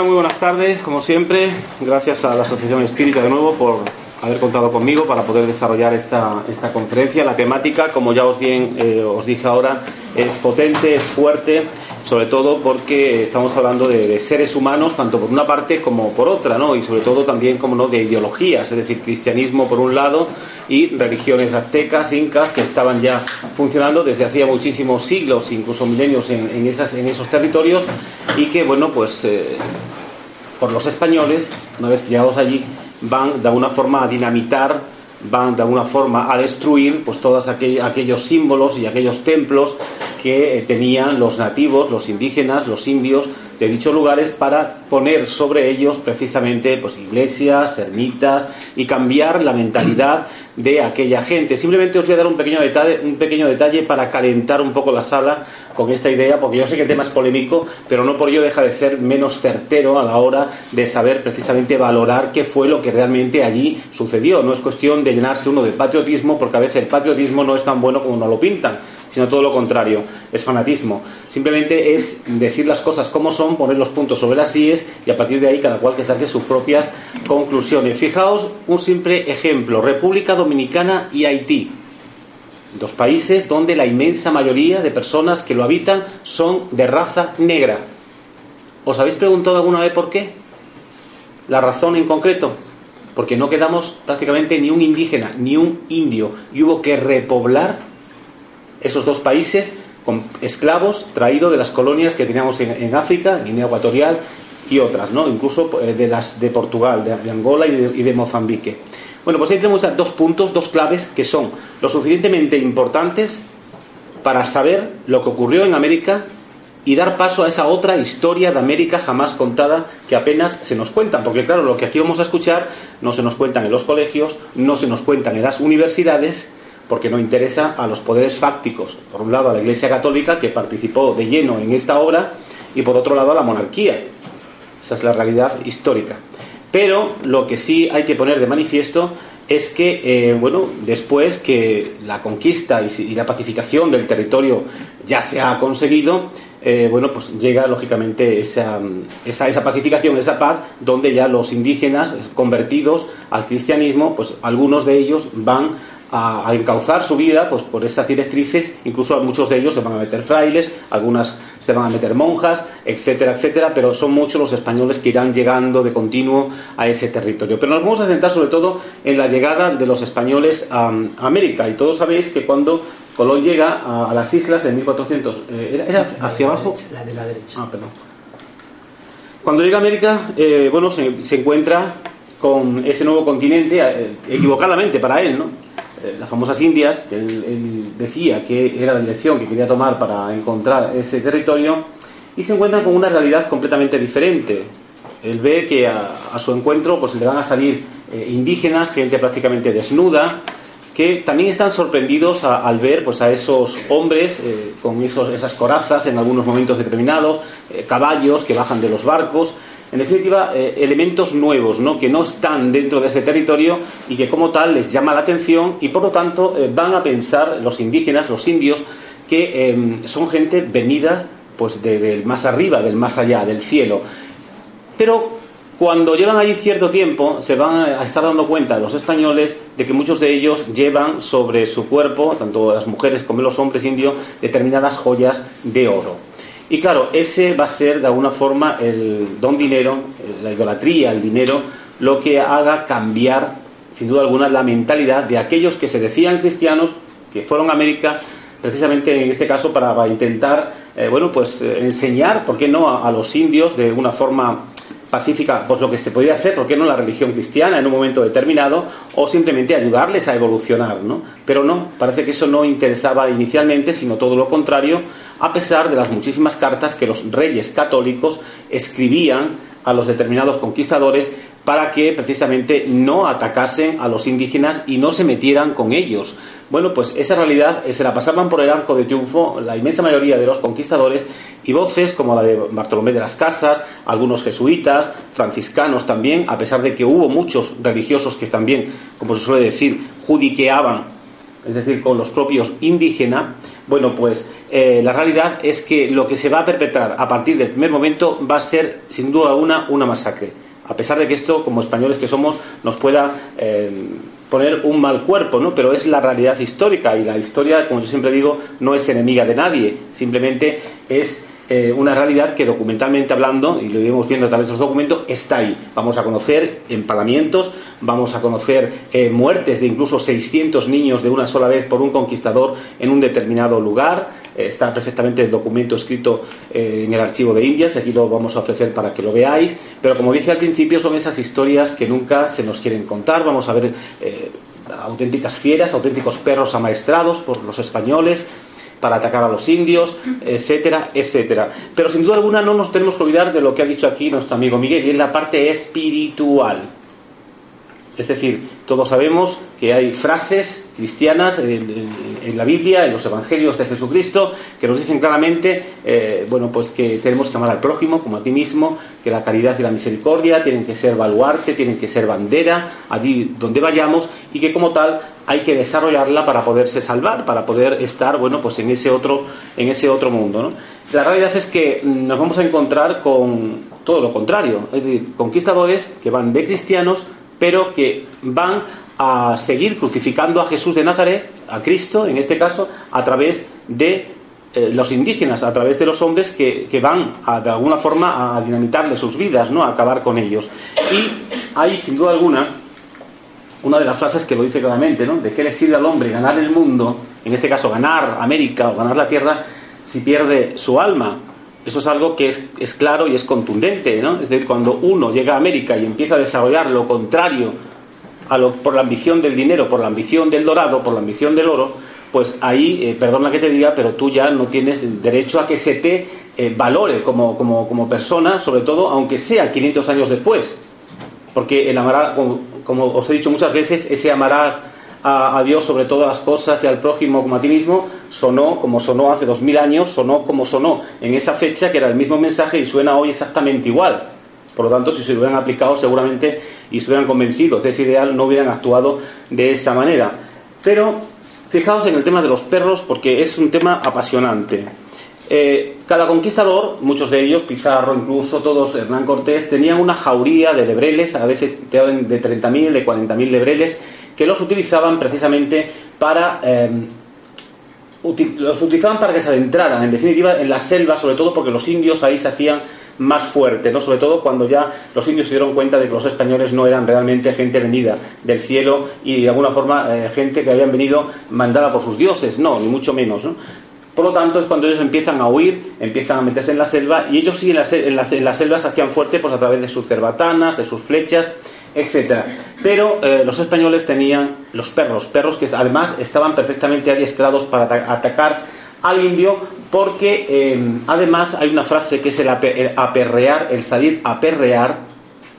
Bueno, muy buenas tardes, como siempre. Gracias a la Asociación Espírita de nuevo por haber contado conmigo para poder desarrollar esta, esta conferencia. La temática, como ya os bien eh, os dije ahora, es potente, es fuerte, sobre todo porque estamos hablando de, seres humanos, tanto por una parte como por otra, ¿no? Y sobre todo también, como no, de ideologías, es decir, cristianismo por un lado y religiones aztecas, incas, que estaban ya funcionando desde hacía muchísimos siglos, incluso milenios en, esas, en esos territorios, y que, bueno, pues eh, por los españoles, una vez llegados allí, van de alguna forma a dinamitar, van de alguna forma a destruir pues todos aquellos símbolos y aquellos templos que eh, tenían los nativos, los indígenas, los indios de dichos lugares para poner sobre ellos precisamente pues iglesias, ermitas y cambiar la mentalidad de aquella gente. Simplemente os voy a dar un pequeño detalle, un pequeño detalle para calentar un poco la sala con esta idea, porque yo sé que el tema es polémico, pero no por ello deja de ser menos certero a la hora de saber precisamente valorar qué fue lo que realmente allí sucedió. No es cuestión de llenarse uno de patriotismo, porque a veces el patriotismo no es tan bueno como nos lo pintan sino todo lo contrario, es fanatismo. Simplemente es decir las cosas como son, poner los puntos sobre las IES y a partir de ahí cada cual que saque sus propias conclusiones. Fijaos un simple ejemplo, República Dominicana y Haití. Dos países donde la inmensa mayoría de personas que lo habitan son de raza negra. ¿Os habéis preguntado alguna vez por qué? La razón en concreto, porque no quedamos prácticamente ni un indígena ni un indio y hubo que repoblar esos dos países con esclavos traídos de las colonias que teníamos en, África, Guinea Ecuatorial y otras, ¿no? incluso eh, de las de Portugal, de, Angola y de, Mozambique. Bueno, pues ahí tenemos dos puntos, dos claves que son lo suficientemente importantes para saber lo que ocurrió en América y dar paso a esa otra historia de América jamás contada que apenas se nos cuentan. Porque claro, lo que aquí vamos a escuchar no se nos cuentan en los colegios, no se nos cuentan en las universidades porque no interesa a los poderes fácticos. Por un lado a la Iglesia Católica, que participó de lleno en esta obra, y por otro lado a la monarquía. Esa es la realidad histórica. Pero lo que sí hay que poner de manifiesto es que, eh, bueno, después que la conquista y, la pacificación del territorio ya se ha conseguido, eh, bueno, pues llega lógicamente esa, esa, esa, pacificación, esa paz, donde ya los indígenas convertidos al cristianismo, pues algunos de ellos van a, encauzar su vida pues por esas directrices, incluso muchos de ellos se van a meter frailes, algunas se van a meter monjas, etcétera, etcétera, pero son muchos los españoles que irán llegando de continuo a ese territorio. Pero nos vamos a centrar sobre todo en la llegada de los españoles a, América, y todos sabéis que cuando Colón llega a, las islas en 1400, eh, ¿era, hacia abajo? la de la derecha. Ah, perdón. Cuando llega a América, eh, bueno, se, se, encuentra con ese nuevo continente, eh, equivocadamente para él, ¿no? Eh, las famosas Indias, que él, decía que era la dirección que quería tomar para encontrar ese territorio, y se encuentra con una realidad completamente diferente. Él ve que a, su encuentro pues, le van a salir eh, indígenas, gente prácticamente desnuda, que también están sorprendidos al ver pues, a esos hombres eh, con esos, esas corazas en algunos momentos determinados, caballos que bajan de los barcos, en definitiva, eh, elementos nuevos, ¿no? que no están dentro de ese territorio y que como tal les llama la atención y por lo tanto eh, van a pensar los indígenas, los indios, que em, son gente venida pues del más arriba, del más allá, del cielo. Pero cuando llevan allí cierto tiempo, se van a estar dando cuenta los españoles de que muchos de ellos llevan sobre su cuerpo, tanto las mujeres como los hombres indios, determinadas joyas de oro. Y claro, ese va a ser de alguna forma el don dinero, la idolatría, el dinero, lo que haga cambiar, sin duda alguna, la mentalidad de aquellos que se decían cristianos, que fueron a América, precisamente en este caso para, intentar, eh, bueno, pues eh, enseñar, ¿por qué no?, a, los indios de una forma pacífica, pues lo que se podía hacer, ¿por qué no la religión cristiana en un momento determinado? O simplemente ayudarles a evolucionar, ¿no? Pero no, parece que eso no interesaba inicialmente, sino todo lo contrario, a pesar de las muchísimas cartas que los reyes católicos escribían a los determinados conquistadores para que precisamente no atacasen a los indígenas y no se metieran con ellos. Bueno, pues esa realidad eh, se la pasaban por el arco de triunfo la inmensa mayoría de los conquistadores y voces como la de Bartolomé de las Casas, algunos jesuitas, franciscanos también, a pesar de que hubo muchos religiosos que también, como se suele decir, judiqueaban, es decir, con los propios indígenas, bueno, pues eh, la realidad es que lo que se va a perpetrar a partir del primer momento va a ser, sin duda alguna, una masacre. A pesar de que esto, como españoles que somos, nos pueda eh, poner un mal cuerpo, ¿no? Pero es la realidad histórica y la historia, como yo siempre digo, no es enemiga de nadie, simplemente es eh, una realidad que documentalmente hablando, y lo iremos viendo a través de los documentos, está ahí. Vamos a conocer empalamientos, vamos a conocer muertes de incluso 600 niños de una sola vez por un conquistador en un determinado lugar. Eh, está perfectamente el documento escrito en el archivo de Indias, aquí lo vamos a ofrecer para que lo veáis. Pero como dije al principio, son esas historias que nunca se nos quieren contar. Vamos a ver auténticas fieras, auténticos perros amaestrados por los españoles para atacar a los indios, etcétera, etcétera. Pero sin duda alguna no nos tenemos que olvidar de lo que ha dicho aquí nuestro amigo Miguel, y es la parte espiritual. Es decir, todos sabemos que hay frases cristianas en, la Biblia, en los evangelios de Jesucristo, que nos dicen claramente, eh, bueno, pues que tenemos que amar al prójimo como a ti mismo, que la caridad y la misericordia tienen que ser baluarte, tienen que ser bandera allí donde vayamos y que como tal hay que desarrollarla para poderse salvar, para poder estar, bueno, pues en ese otro, en ese otro mundo, La realidad es que nos vamos a encontrar con todo lo contrario, es decir, conquistadores que van de cristianos pero que van a seguir crucificando a Jesús de Nazaret, a Cristo en este caso, a través de eh, los indígenas, a través de los hombres que, van de alguna forma a dinamitarle sus vidas, ¿no? a acabar con ellos. Y hay, sin duda alguna, una de las frases que lo dice claramente, ¿no? ¿De qué le sirve al hombre ganar el mundo, en este caso ganar América o ganar la Tierra, si pierde su alma? Eso es algo que es, claro y es contundente, ¿no? Es decir, cuando uno llega a América y empieza a desarrollar lo contrario a lo, por la ambición del dinero, por la ambición del dorado, por la ambición del oro, pues ahí, eh, perdona que te diga, pero tú ya no tienes derecho a que se te eh, valore como, como, persona, sobre todo aunque sea 500 años después. Porque el amarás, como, como os he dicho muchas veces, ese amarás a, Dios sobre todas las cosas y al prójimo como a ti mismo, sonó como sonó hace dos mil años, sonó como sonó en esa fecha, que era el mismo mensaje y suena hoy exactamente igual. Por lo tanto, si se hubieran aplicado seguramente y estuvieran convencidos de ese ideal, no hubieran actuado de esa manera. Pero fijaos en el tema de los perros porque es un tema apasionante. Eh, cada conquistador, muchos de ellos, Pizarro incluso, todos, Hernán Cortés, tenían una jauría de lebreles, a veces de 30.000, de 40.000 lebreles, que los utilizaban precisamente para... Em, los utilizaban para que se adentraran, en definitiva, en la selva, sobre todo porque los indios ahí se hacían más fuertes, ¿no? sobre todo cuando ya los indios se dieron cuenta de que los españoles no eran realmente gente venida del cielo y de alguna forma eh, gente que habían venido mandada por sus dioses, no, ni mucho menos. ¿no? Por lo tanto, es cuando ellos empiezan a huir, empiezan a meterse en la selva y ellos sí en la, en la selva se hacían fuertes pues, a través de sus cerbatanas, de sus flechas etcétera. Pero eh, los españoles tenían los perros, perros que además estaban perfectamente adiestrados para atacar al indio, porque eh, además hay una frase que es el, aperrear, el salir a perrear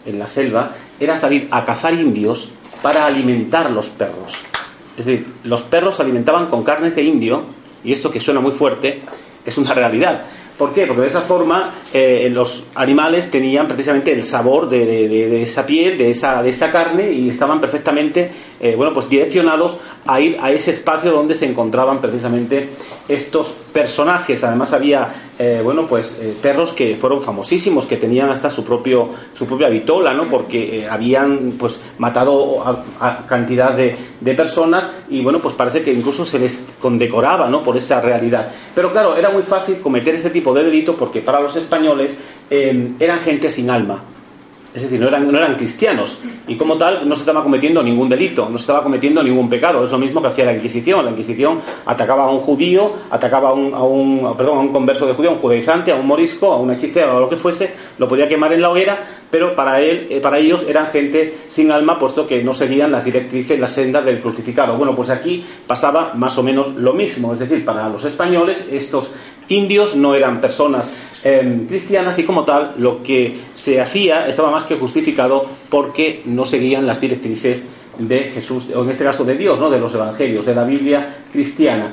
en la selva, era salir a cazar indios para alimentar los perros. Es decir, los perros se alimentaban con carne de indio, y esto que suena muy fuerte, es una realidad. ¿Por qué? Porque de esa forma eh, los animales tenían precisamente el sabor de, esa piel, de esa, de esa carne y estaban perfectamente eh, bueno, pues direccionados a ir a ese espacio donde se encontraban precisamente estos personajes. Además había eh, bueno, pues perros que fueron famosísimos, que tenían hasta su propio su propia vitola, ¿no? Porque habían pues matado a, cantidad de, de, personas y bueno, pues parece que incluso se les condecoraba, ¿no? Por esa realidad. Pero claro, era muy fácil cometer ese tipo de delito porque para los españoles eh, eran gente sin alma. Es decir, no eran, no eran cristianos. Y como tal, no se estaba cometiendo ningún delito, no se estaba cometiendo ningún pecado. Es lo mismo que hacía la Inquisición. La Inquisición atacaba a un judío, atacaba a un, a un, perdón, a un converso de judío, a un judaizante, a un morisco, a un hechicero, a lo que fuese, lo podía quemar en la hoguera, pero para, él, eh, para ellos eran gente sin alma, puesto que no seguían las directrices, la senda del crucificado. Bueno, pues aquí pasaba más o menos lo mismo. Es decir, para los españoles, estos indios no eran personas em, cristianas y como tal lo que se hacía estaba más que justificado porque no seguían las directrices de Jesús, o en este caso de Dios, ¿no? de los evangelios, de la Biblia cristiana.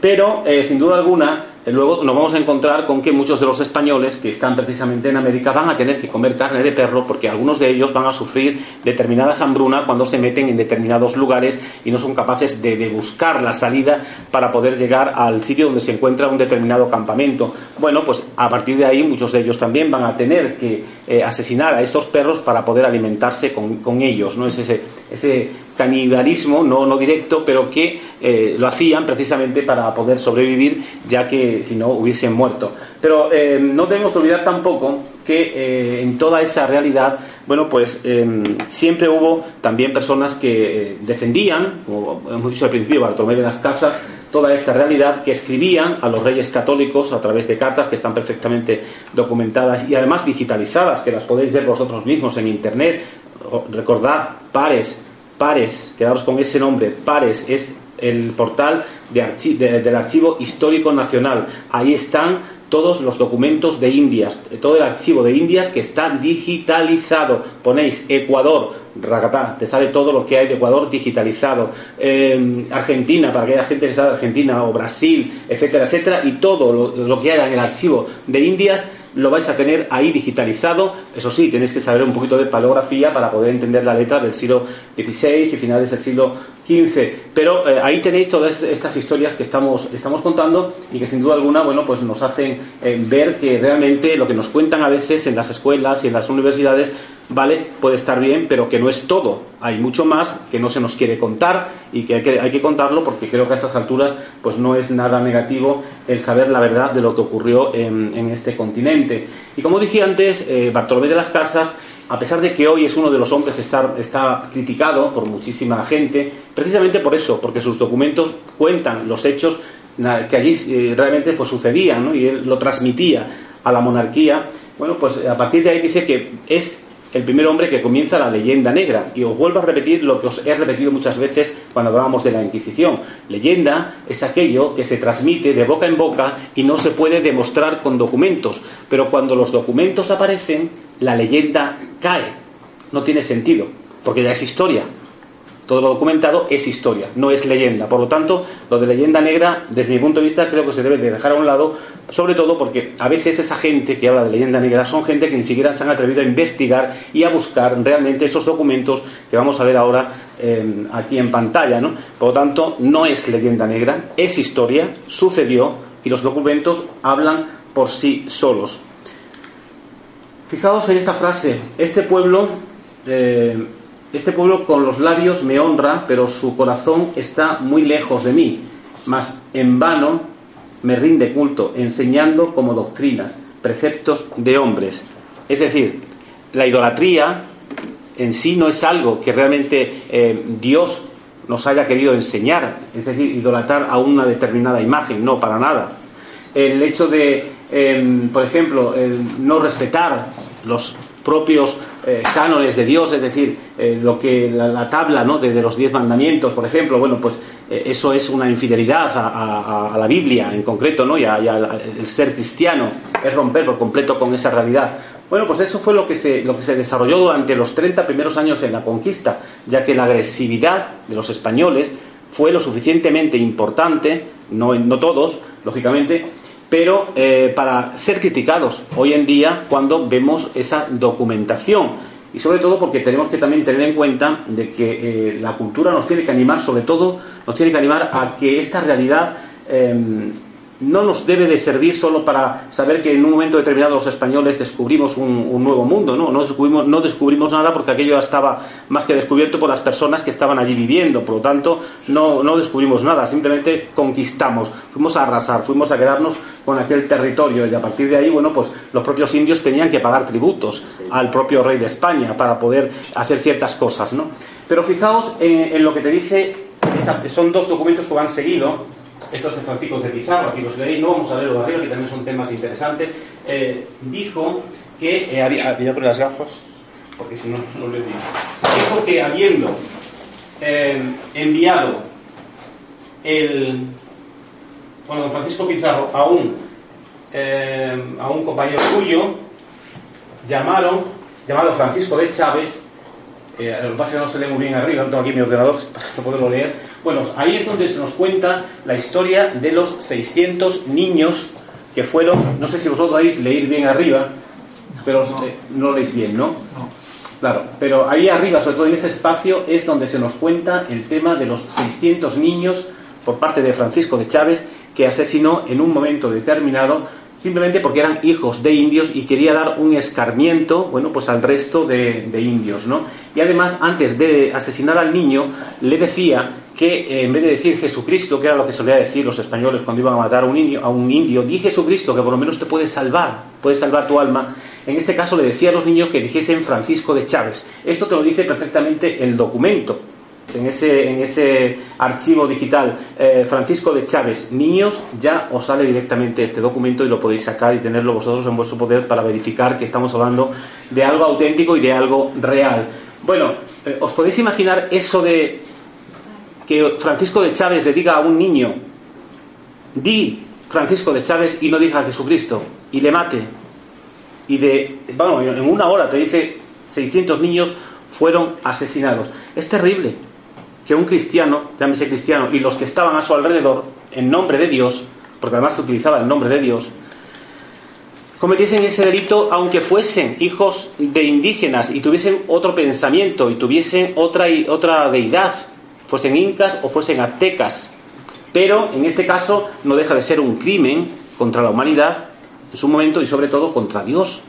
Pero, eh, sin duda alguna, luego nos vamos a encontrar con que muchos de los españoles que están precisamente en América van a tener que comer carne de perro porque algunos de ellos van a sufrir determinadas hambrunas cuando se meten en determinados lugares y no son capaces de, buscar la salida para poder llegar al sitio donde se encuentra un determinado campamento. Bueno, pues a partir de ahí muchos de ellos también van a tener que eh, asesinar a estos perros para poder alimentarse con, ellos, ¿no? Es ese, ese canibalismo, no, no directo, pero que eh, lo hacían precisamente para poder sobrevivir, ya que si no hubiesen muerto. Pero eh, no debemos olvidar tampoco que eh, en toda esa realidad, bueno, pues em, siempre hubo también personas que defendían, como hemos dicho al principio, Bartolomé de las Casas, toda esta realidad, que escribían a los reyes católicos a través de cartas que están perfectamente documentadas y además digitalizadas, que las podéis ver vosotros mismos en Internet. Recordad, pares, Pares, quedaros con ese nombre, Pares es el portal del Archivo Histórico Nacional. Ahí están todos los documentos de Indias, todo el archivo de Indias que está digitalizado. Ponéis Ecuador, Racatá, te sale todo lo que hay de Ecuador digitalizado. Em, Argentina, para aquella gente que sabe Argentina, o Brasil, etcétera, etcétera, y todo lo, que hay en el archivo de Indias lo vais a tener ahí digitalizado. Eso sí, tenéis que saber un poquito de palografía para poder entender la letra del siglo XVI y finales del siglo XV. Pero eh, ahí tenéis todas estas historias que estamos, estamos contando y que sin duda alguna, bueno, pues nos hacen eh, ver que realmente lo que nos cuentan a veces en las escuelas y en las universidades ¿vale? Puede estar bien, pero que no es todo. Hay mucho más que no se nos quiere contar y que hay que, hay que contarlo porque creo que a estas alturas pues no es nada negativo el saber la verdad de lo que ocurrió en, este continente. Y como dije antes, eh, Bartolomé de las Casas, a pesar de que hoy es uno de los hombres que está, está criticado por muchísima gente, precisamente por eso, porque sus documentos cuentan los hechos que allí eh, realmente pues, sucedían y él lo transmitía a la monarquía. Bueno, pues a partir de ahí dice que es el primer hombre que comienza la leyenda negra. Y os vuelvo a repetir lo que os he repetido muchas veces cuando hablábamos de la Inquisición. Leyenda es aquello que se transmite de boca en boca y no se puede demostrar con documentos. Pero cuando los documentos aparecen, la leyenda cae. No tiene sentido, porque ya es historia todo lo documentado es historia, no es leyenda. Por lo tanto, lo de leyenda negra, desde mi punto de vista, creo que se debe de dejar a un lado, sobre todo porque a veces esa gente que habla de leyenda negra son gente que ni siquiera se han atrevido a investigar y a buscar realmente esos documentos que vamos a ver ahora em, aquí en pantalla. ¿no? Por lo tanto, no es leyenda negra, es historia, sucedió y los documentos hablan por sí solos. Fijaos en esta frase, este pueblo... Eh, este pueblo con los labios me honra, pero su corazón está muy lejos de mí, mas en vano me rinde culto, enseñando como doctrinas, preceptos de hombres. Es decir, la idolatría en sí no es algo que realmente eh, Dios nos haya querido enseñar, es decir, idolatrar a una determinada imagen, no, para nada. El hecho de, em, por ejemplo, no respetar los propios eh, cánones de Dios, es decir, eh, lo que la, tabla ¿no? de, los diez mandamientos, por ejemplo, bueno, pues eh, eso es una infidelidad a, la Biblia en concreto, ¿no? Y, al el ser cristiano es romper por completo con esa realidad. Bueno, pues eso fue lo que, se, lo que se desarrolló durante los 30 primeros años en la conquista, ya que la agresividad de los españoles fue lo suficientemente importante, no, no todos, lógicamente, pero eh, para ser criticados hoy en día cuando vemos esa documentación. Y sobre todo porque tenemos que también tener en cuenta de que eh, la cultura nos tiene que animar, sobre todo, nos tiene que animar a que esta realidad em, no nos debe de servir solo para saber que en un momento determinado los españoles descubrimos un, nuevo mundo, ¿no? No descubrimos, no descubrimos nada porque aquello ya estaba más que descubierto por las personas que estaban allí viviendo, por lo tanto no, descubrimos nada, simplemente conquistamos, fuimos a arrasar, fuimos a quedarnos con aquel territorio y a partir de ahí, bueno, pues los propios indios tenían que pagar tributos al propio rey de España para poder hacer ciertas cosas, ¿no? Pero fijaos en, lo que te dice, son dos documentos que van seguido, estos de Francisco de Pizarro, aquí los leí, no vamos a ver de arriba, que también son temas interesantes, eh, dijo que eh, había, voy a poner las gafas, porque si no, no lo digo. Dijo que habiendo eh, enviado el, bueno, don Francisco Pizarro a un, a un compañero suyo, llamaron, llamado Francisco de Chávez, lo que pasa es que no se lee muy bien arriba, no tengo aquí mi ordenador para poderlo leer, Bueno, ahí es donde se nos cuenta la historia de los 600 niños que fueron, no sé si vosotros vais leer bien arriba, pero no, no lo leéis bien, ¿no? No. Claro, pero ahí arriba, sobre todo en ese espacio, es donde se nos cuenta el tema de los 600 niños por parte de Francisco de Chávez que asesinó en un momento determinado simplemente porque eran hijos de indios y quería dar un escarmiento, bueno, pues al resto de, indios, ¿no? Y además, antes de asesinar al niño, le decía que eh, en vez de decir Jesucristo, que era lo que solía decir los españoles cuando iban a matar a un indio, a un indio di Jesucristo, que por lo menos te puede salvar, puede salvar tu alma. En este caso le decía a los niños que dijesen Francisco de Chávez. Esto te lo dice perfectamente el documento en ese, en ese archivo digital eh, Francisco de Chávez Niños, ya os sale directamente este documento y lo podéis sacar y tenerlo vosotros en vuestro poder para verificar que estamos hablando de algo auténtico y de algo real. Bueno, eh, ¿os podéis imaginar eso de que Francisco de Chávez le diga a un niño, di Francisco de Chávez y no diga Jesucristo, y le mate? Y de, bueno, en una hora te dice 600 niños fueron asesinados. Es terrible que un cristiano, llámese cristiano, y los que estaban a su alrededor, en nombre de Dios, porque además se utilizaba el nombre de Dios, cometiesen ese delito aunque fuesen hijos de indígenas y tuviesen otro pensamiento y tuviesen otra, otra deidad, fuesen incas o fuesen aztecas. Pero en este caso no deja de ser un crimen contra la humanidad en su momento y sobre todo contra Dios,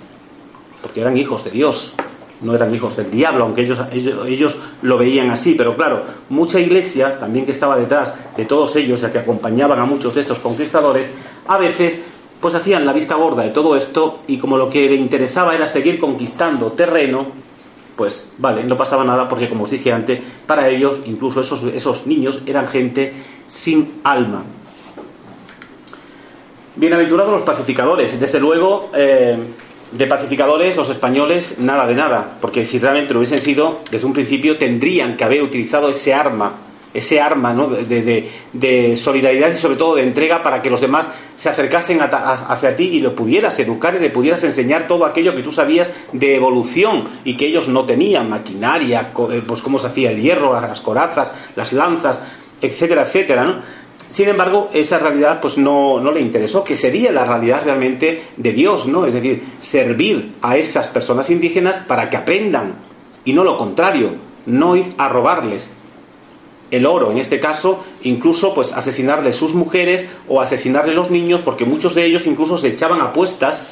porque eran hijos de Dios no eran hijos del diablo, aunque ellos, ellos, lo veían así, pero claro, mucha iglesia, también que estaba detrás de todos ellos, ya que acompañaban a muchos de estos conquistadores, a veces pues hacían la vista gorda de todo esto y como lo que le interesaba era seguir conquistando terreno, pues vale, no pasaba nada porque como os dije antes, para ellos, incluso esos, esos niños, eran gente sin alma. Bienaventurados los pacificadores, desde luego... Eh, de pacificadores, los españoles, nada de nada, porque si realmente lo hubiesen sido, desde un principio tendrían que haber utilizado ese arma, ese arma ¿no? de, solidaridad y sobre todo de entrega para que los demás se acercasen hacia ti y lo pudieras educar y le pudieras enseñar todo aquello que tú sabías de evolución y que ellos no tenían, maquinaria, eh, pues cómo se hacía el hierro, las corazas, las lanzas, etcétera, etcétera, ¿no? Sin embargo, esa realidad pues no, no, le interesó, que sería la realidad realmente de Dios, ¿no? Es decir, servir a esas personas indígenas para que aprendan y no lo contrario, no ir a robarles el oro, en este caso, incluso pues asesinarle sus mujeres o asesinarle los niños, porque muchos de ellos incluso se echaban apuestas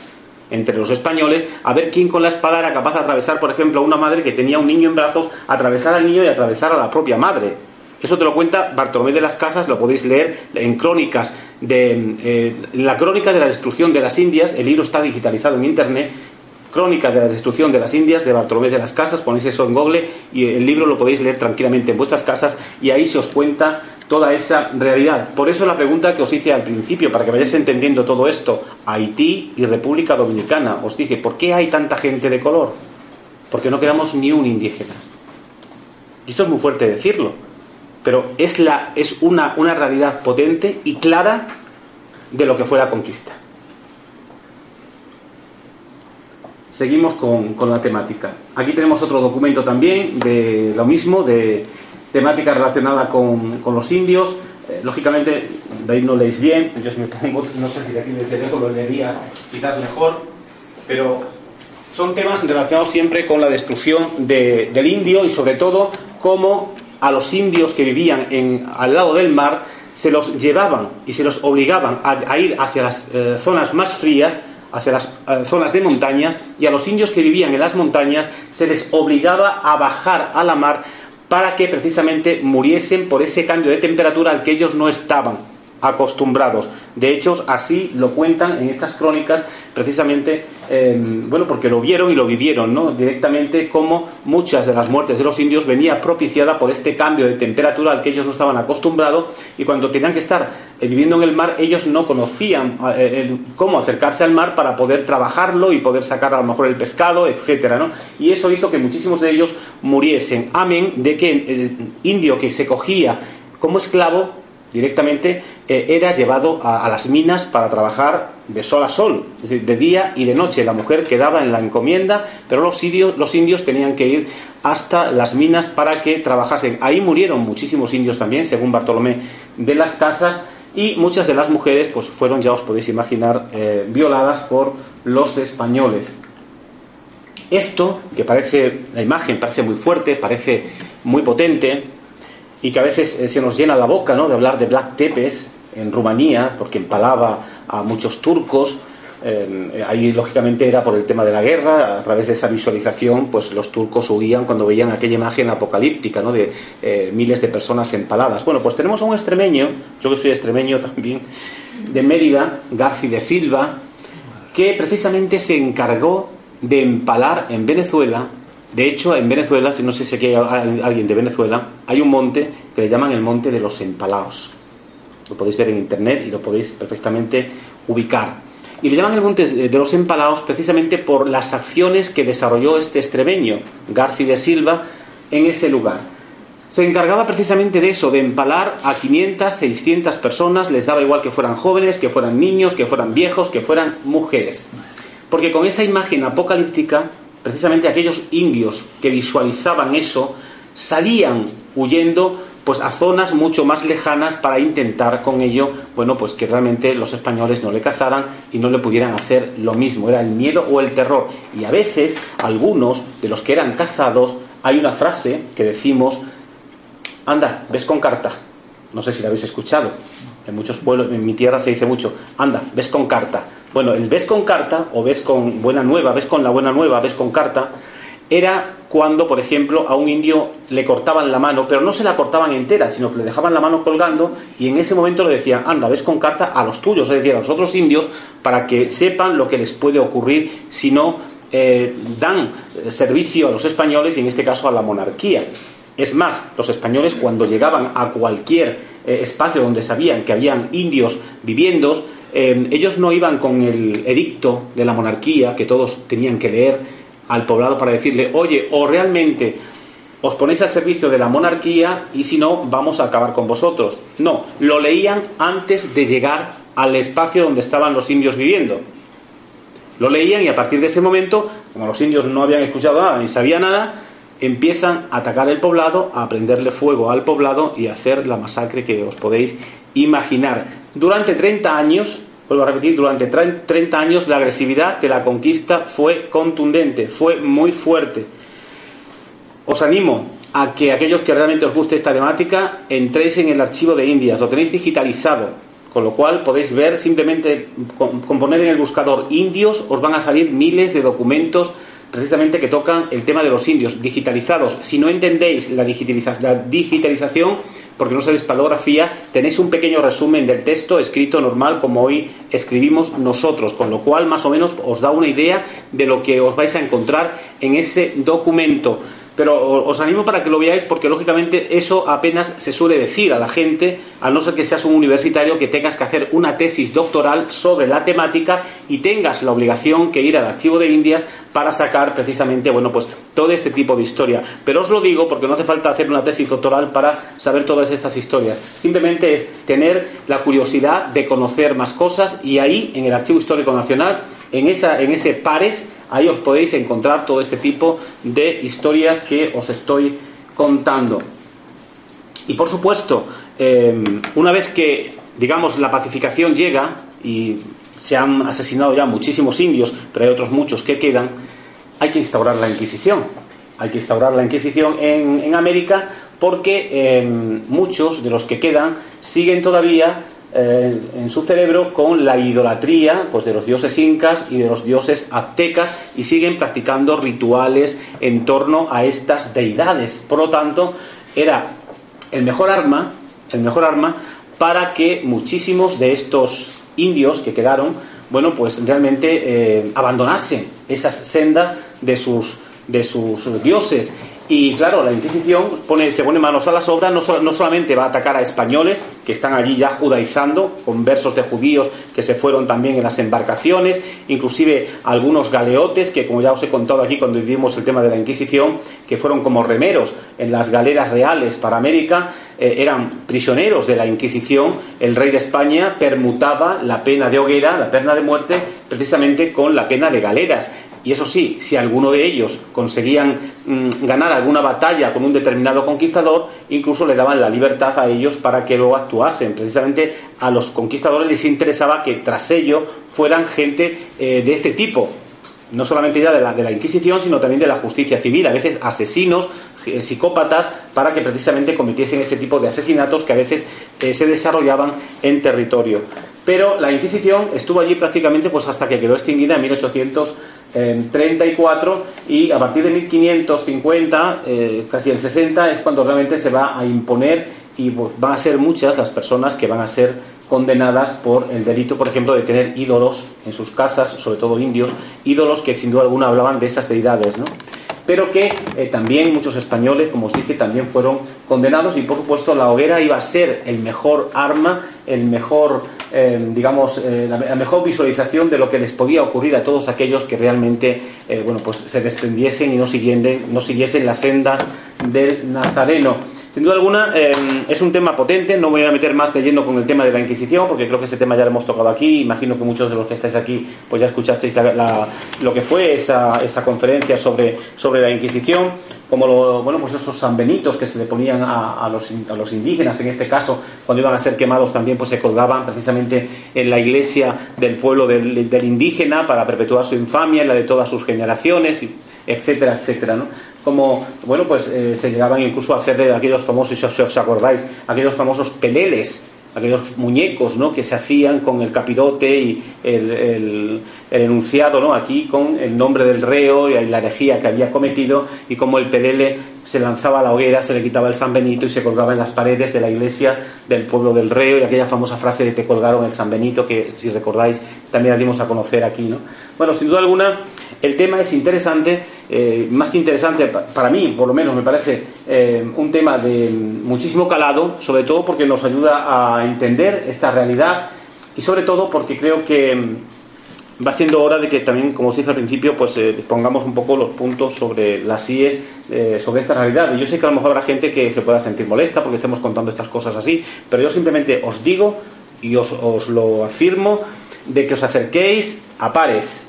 entre los españoles a ver quién con la espada era capaz de atravesar, por ejemplo, a una madre que tenía un niño en brazos, atravesar al niño y atravesar a la propia madre. Eso te lo cuenta Bartolomé de las Casas, lo podéis leer en crónicas de eh, la crónica de la destrucción de las Indias, el libro está digitalizado en internet, crónica de la destrucción de las Indias de Bartolomé de las Casas, ponéis eso en Google y el libro lo podéis leer tranquilamente en vuestras casas y ahí se os cuenta toda esa realidad. Por eso la pregunta que os hice al principio, para que vayáis entendiendo todo esto, Haití y República Dominicana, os dije, ¿por qué hay tanta gente de color? Porque no quedamos ni un indígena. Y esto es muy fuerte decirlo, pero es, la, es una, una realidad potente y clara de lo que fue la conquista. Seguimos con, la temática. Aquí tenemos otro documento también de lo mismo, de temática relacionada con, los indios. Eh, lógicamente, de ahí no leéis bien, yo me pongo, no sé si de aquí desde lejos lo leería quizás mejor, pero son temas relacionados siempre con la destrucción del indio y sobre todo cómo a los indios que vivían en, al lado del mar, se los llevaban y se los obligaban a, ir hacia las eh, zonas más frías, hacia las eh, zonas de montañas, y a los indios que vivían en las montañas se les obligaba a bajar a la mar para que precisamente muriesen por ese cambio de temperatura al que ellos no estaban acostumbrados. De hecho, así lo cuentan en estas crónicas, precisamente, em, bueno, porque lo vieron y lo vivieron, ¿no? Directamente como muchas de las muertes de los indios venía propiciada por este cambio de temperatura al que ellos no estaban acostumbrados y cuando tenían que estar eh, viviendo en el mar, ellos no conocían eh, cómo acercarse al mar para poder trabajarlo y poder sacar a lo mejor el pescado, etcétera, ¿no? Y eso hizo que muchísimos de ellos muriesen. Amén de que el indio que se cogía como esclavo directamente eh, era llevado a, las minas para trabajar de sol a sol, es decir, de día y de noche. La mujer quedaba en la encomienda, pero los indios, los indios tenían que ir hasta las minas para que trabajasen. Ahí murieron muchísimos indios también, según Bartolomé de las Casas, y muchas de las mujeres pues, fueron, ya os podéis imaginar, eh, violadas por los españoles. Esto, que parece, la imagen parece muy fuerte, parece muy potente, y que a veces eh, se nos llena la boca ¿no? de hablar de Black Tepes en Rumanía, porque empalaba a muchos turcos. Eh, ahí lógicamente era por el tema de la guerra, a través de esa visualización, pues los turcos huían cuando veían aquella imagen apocalíptica, ¿no? de eh, miles de personas empaladas. Bueno, pues tenemos a un extremeño, yo que soy extremeño también, de Mérida, Garci de Silva, que precisamente se encargó de empalar en Venezuela de hecho, en Venezuela, si no sé si aquí hay alguien de Venezuela, hay un monte que le llaman el monte de los empalaos. Lo podéis ver en internet y lo podéis perfectamente ubicar. Y le llaman el monte de los empalaos precisamente por las acciones que desarrolló este extremeño, Garci de Silva, en ese lugar. Se encargaba precisamente de eso, de empalar a 500, 600 personas, les daba igual que fueran jóvenes, que fueran niños, que fueran viejos, que fueran mujeres. Porque con esa imagen apocalíptica precisamente aquellos indios que visualizaban eso salían huyendo pues a zonas mucho más lejanas para intentar con ello, bueno, pues que realmente los españoles no le cazaran y no le pudieran hacer lo mismo, era el miedo o el terror. Y a veces algunos de los que eran cazados, hay una frase que decimos, anda, ves con carta. No sé si la habéis escuchado. En muchos pueblos, en mi tierra se dice mucho, anda, ves con carta. Bueno, el ves con carta o ves con buena nueva, ves con la buena nueva, ves con carta, era cuando, por ejemplo, a un indio le cortaban la mano, pero no se la cortaban entera, sino que le dejaban la mano colgando y en ese momento le decían, anda, ves con carta a los tuyos, es decir, a los otros indios, para que sepan lo que les puede ocurrir si no eh, dan servicio a los españoles y en este caso a la monarquía. Es más, los españoles cuando llegaban a cualquier eh, espacio donde sabían que habían indios viviendo, Em, ellos no iban con el edicto de la monarquía que todos tenían que leer al poblado para decirle, oye, o realmente os ponéis al servicio de la monarquía y si no, vamos a acabar con vosotros. No, lo leían antes de llegar al espacio donde estaban los indios viviendo. Lo leían y a partir de ese momento, como los indios no habían escuchado nada ni sabían nada, empiezan a atacar el poblado, a prenderle fuego al poblado y a hacer la masacre que os podéis imaginar. Durante 30 años vuelvo a repetir, durante 30 años la agresividad de la conquista fue contundente, fue muy fuerte. Os animo a que aquellos que realmente os guste esta temática entréis en el archivo de Indias, lo tenéis digitalizado, con lo cual podéis ver simplemente con, poner en el buscador indios, os van a salir miles de documentos precisamente que tocan el tema de los indios digitalizados. Si no entendéis la, la digitalización, porque no sabéis palografía, tenéis un pequeño resumen del texto escrito normal como hoy escribimos nosotros, con lo cual más o menos os da una idea de lo que os vais a encontrar en ese documento. Pero os animo para que lo veáis porque lógicamente eso apenas se suele decir a la gente, a no ser que seas un universitario que tengas que hacer una tesis doctoral sobre la temática y tengas la obligación que ir al archivo de Indias para sacar precisamente, bueno, pues todo este tipo de historia. Pero os lo digo porque no hace falta hacer una tesis doctoral para saber todas estas historias. Simplemente es tener la curiosidad de conocer más cosas y ahí, en el Archivo Histórico Nacional, en, esa, en ese pares, ahí os podéis encontrar todo este tipo de historias que os estoy contando. Y por supuesto, em, una vez que, digamos, la pacificación llega y se han asesinado ya muchísimos indios, pero hay otros muchos que quedan, hay que instaurar la Inquisición. Hay que instaurar la Inquisición en, América porque em, muchos de los que quedan siguen todavía eh, en su cerebro con la idolatría pues, de los dioses incas y de los dioses aztecas y siguen practicando rituales en torno a estas deidades. Por lo tanto, era el mejor arma, el mejor arma para que muchísimos de estos indios que quedaron, bueno, pues realmente eh, abandonasen esas sendas de sus, de sus dioses. Y claro, la Inquisición pone, se pone manos a las obras, no, no, solamente va a atacar a españoles que están allí ya judaizando, con versos de judíos que se fueron también en las embarcaciones, inclusive algunos galeotes que, como ya os he contado aquí cuando vivimos el tema de la Inquisición, que fueron como remeros en las galeras reales para América, eh, eran prisioneros de la Inquisición, el rey de España permutaba la pena de hoguera, la pena de muerte, precisamente con la pena de galeras. Y eso sí, si alguno de ellos conseguían mm, ganar alguna batalla con un determinado conquistador, incluso le daban la libertad a ellos para que luego actuasen. Precisamente a los conquistadores les interesaba que tras ello fueran gente eh, de este tipo, no solamente ya de la, de la Inquisición, sino también de la justicia civil, a veces asesinos, eh, psicópatas, para que precisamente cometiesen ese tipo de asesinatos que a veces eh, se desarrollaban en territorio. Pero la Inquisición estuvo allí prácticamente pues hasta que quedó extinguida en 1800 34 y a partir de 1550, eh, casi el 60, es cuando realmente se va a imponer y pues, van a ser muchas las personas que van a ser condenadas por el delito, por ejemplo, de tener ídolos en sus casas, sobre todo indios, ídolos que sin duda alguna hablaban de esas deidades, ¿no? pero que eh, también muchos españoles, como os dije, también fueron condenados y por supuesto la hoguera iba a ser el mejor arma, el mejor, eh, digamos, eh, la, mejor visualización de lo que les podía ocurrir a todos aquellos que realmente, bueno, pues se desprendiesen y no, no siguiesen la senda del Nazareno. Sin duda alguna, em, es un tema potente. No voy a meter más de lleno con el tema de la Inquisición, porque creo que ese tema ya lo hemos tocado aquí. Imagino que muchos de los que estáis aquí, pues ya escuchasteis lo que fue esa, esa conferencia sobre, sobre la Inquisición como lo, bueno, pues esos sanbenitos que se le ponían a, los, a, los, indígenas, en este caso, cuando iban a ser quemados también, pues se colgaban precisamente en la iglesia del pueblo del, del indígena para perpetuar su infamia, la de todas sus generaciones, etcétera, etcétera, ¿no? Como, bueno, pues eh, se llegaban incluso a hacer de aquellos famosos, si os, acordáis, aquellos famosos peleles, aquellos muñecos, ¿no? Que se hacían con el capirote y el, el, enunciado, ¿no? Aquí con el nombre del reo y la herejía que había cometido y como el pelele se lanzaba a la hoguera, se le quitaba el San Benito y se colgaba en las paredes de la iglesia del pueblo del reo y aquella famosa frase de te colgaron el San Benito que, si recordáis, también la dimos a conocer aquí, ¿no? Bueno, sin duda alguna, el tema es interesante eh, más que interesante, para mí por lo menos me parece eh, un tema de muchísimo calado, sobre todo porque nos ayuda a entender esta realidad y sobre todo porque creo que va siendo hora de que también, como os dije al principio, pues eh, pongamos un poco los puntos sobre las IES, sobre esta realidad. Yo sé que a lo mejor habrá gente que se pueda sentir molesta porque estemos contando estas cosas así, pero yo simplemente os digo y os, os lo afirmo de que os acerquéis a pares,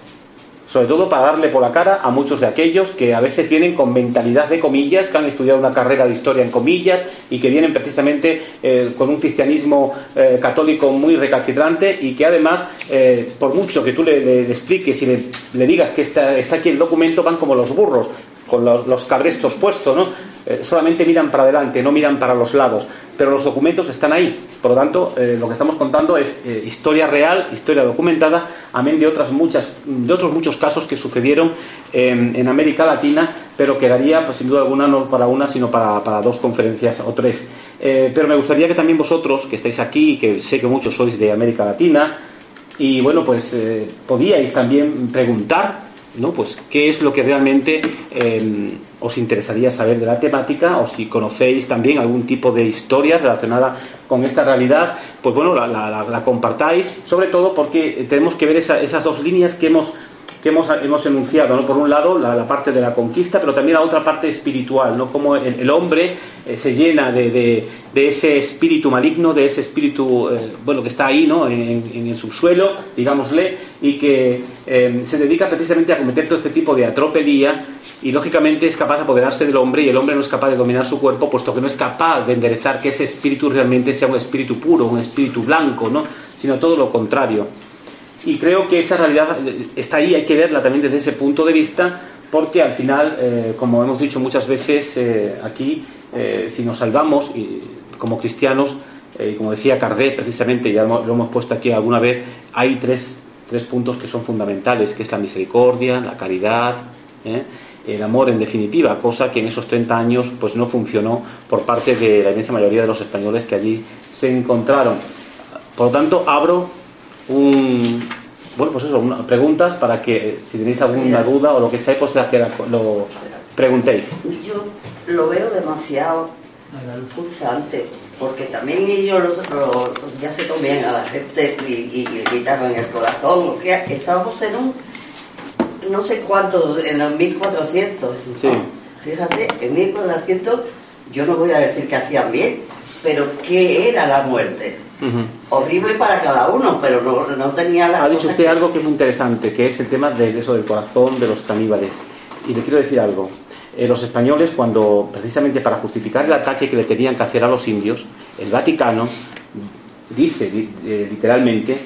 sobre todo para darle por la cara a muchos de aquellos que a veces vienen con mentalidad de comillas, que han estudiado una carrera de historia en comillas y que vienen precisamente eh, con un cristianismo eh, católico muy recalcitrante y que además, eh, por mucho que tú le, expliques y le, digas que está, está, aquí el documento, van como los burros, con los, los cabrestos puestos, ¿no? Solamente miran para adelante, no miran para los lados pero los documentos están ahí. Por lo tanto, eh, lo que estamos contando es eh, historia real, historia documentada, amén de otras muchas, de otros muchos casos que sucedieron en América Latina, pero quedaría, pues sin duda alguna, no para una, sino para, para dos conferencias o tres. Eh, pero me gustaría que también vosotros, que estáis aquí, que sé que muchos sois de América Latina, y bueno, pues podíais también preguntar ¿no? Pues qué es lo que realmente em, os interesaría saber de la temática o si conocéis también algún tipo de historia relacionada con esta realidad, pues bueno, la, compartáis, sobre todo porque tenemos que ver esas dos líneas que hemos que hemos, hemos enunciado. Por un lado, la, parte de la conquista, pero también la otra parte espiritual, ¿no? Como el, hombre eh, se llena de, de, ese espíritu maligno, de ese espíritu, eh, bueno, que está ahí, ¿no? En, el subsuelo, digámosle, y que eh, se dedica precisamente a cometer todo este tipo de atropelía y lógicamente es capaz de apoderarse del hombre y el hombre no es capaz de dominar su cuerpo puesto que no es capaz de enderezar que ese espíritu realmente sea un espíritu puro, un espíritu blanco, ¿no? sino todo lo contrario. Y creo que esa realidad eh, está ahí, hay que verla también desde ese punto de vista, porque al final, eh, como hemos dicho muchas veces eh, aquí, si nos salvamos y, como cristianos, como decía Cardé precisamente, ya lo, hemos puesto aquí alguna vez, hay tres, tres, puntos que son fundamentales, que es la misericordia, la caridad, el amor en definitiva, cosa que en esos 30 años pues no funcionó por parte de la inmensa mayoría de los españoles que allí se encontraron. Por lo tanto, abro un, bueno, pues eso, preguntas para que si tenéis alguna duda o lo que sea, pues que lo, Preguntéis. Yo lo veo demasiado pulsante, porque también ellos los- los- ya se comían a la gente y, y, y le quitaban el corazón. O sea, estábamos en un, no sé cuántos, en los 1400. Sí. Fíjate, en 1400 yo no voy a decir que hacían bien, pero ¿qué era la muerte? Horrible para cada uno, pero no, no tenía la Ha dicho usted algo que es muy interesante, que es el tema de eso del corazón de los caníbales. Y le quiero decir algo. Eh, los españoles, cuando precisamente para justificar el ataque que le tenían que hacer a los indios, el Vaticano dice di- eh, literalmente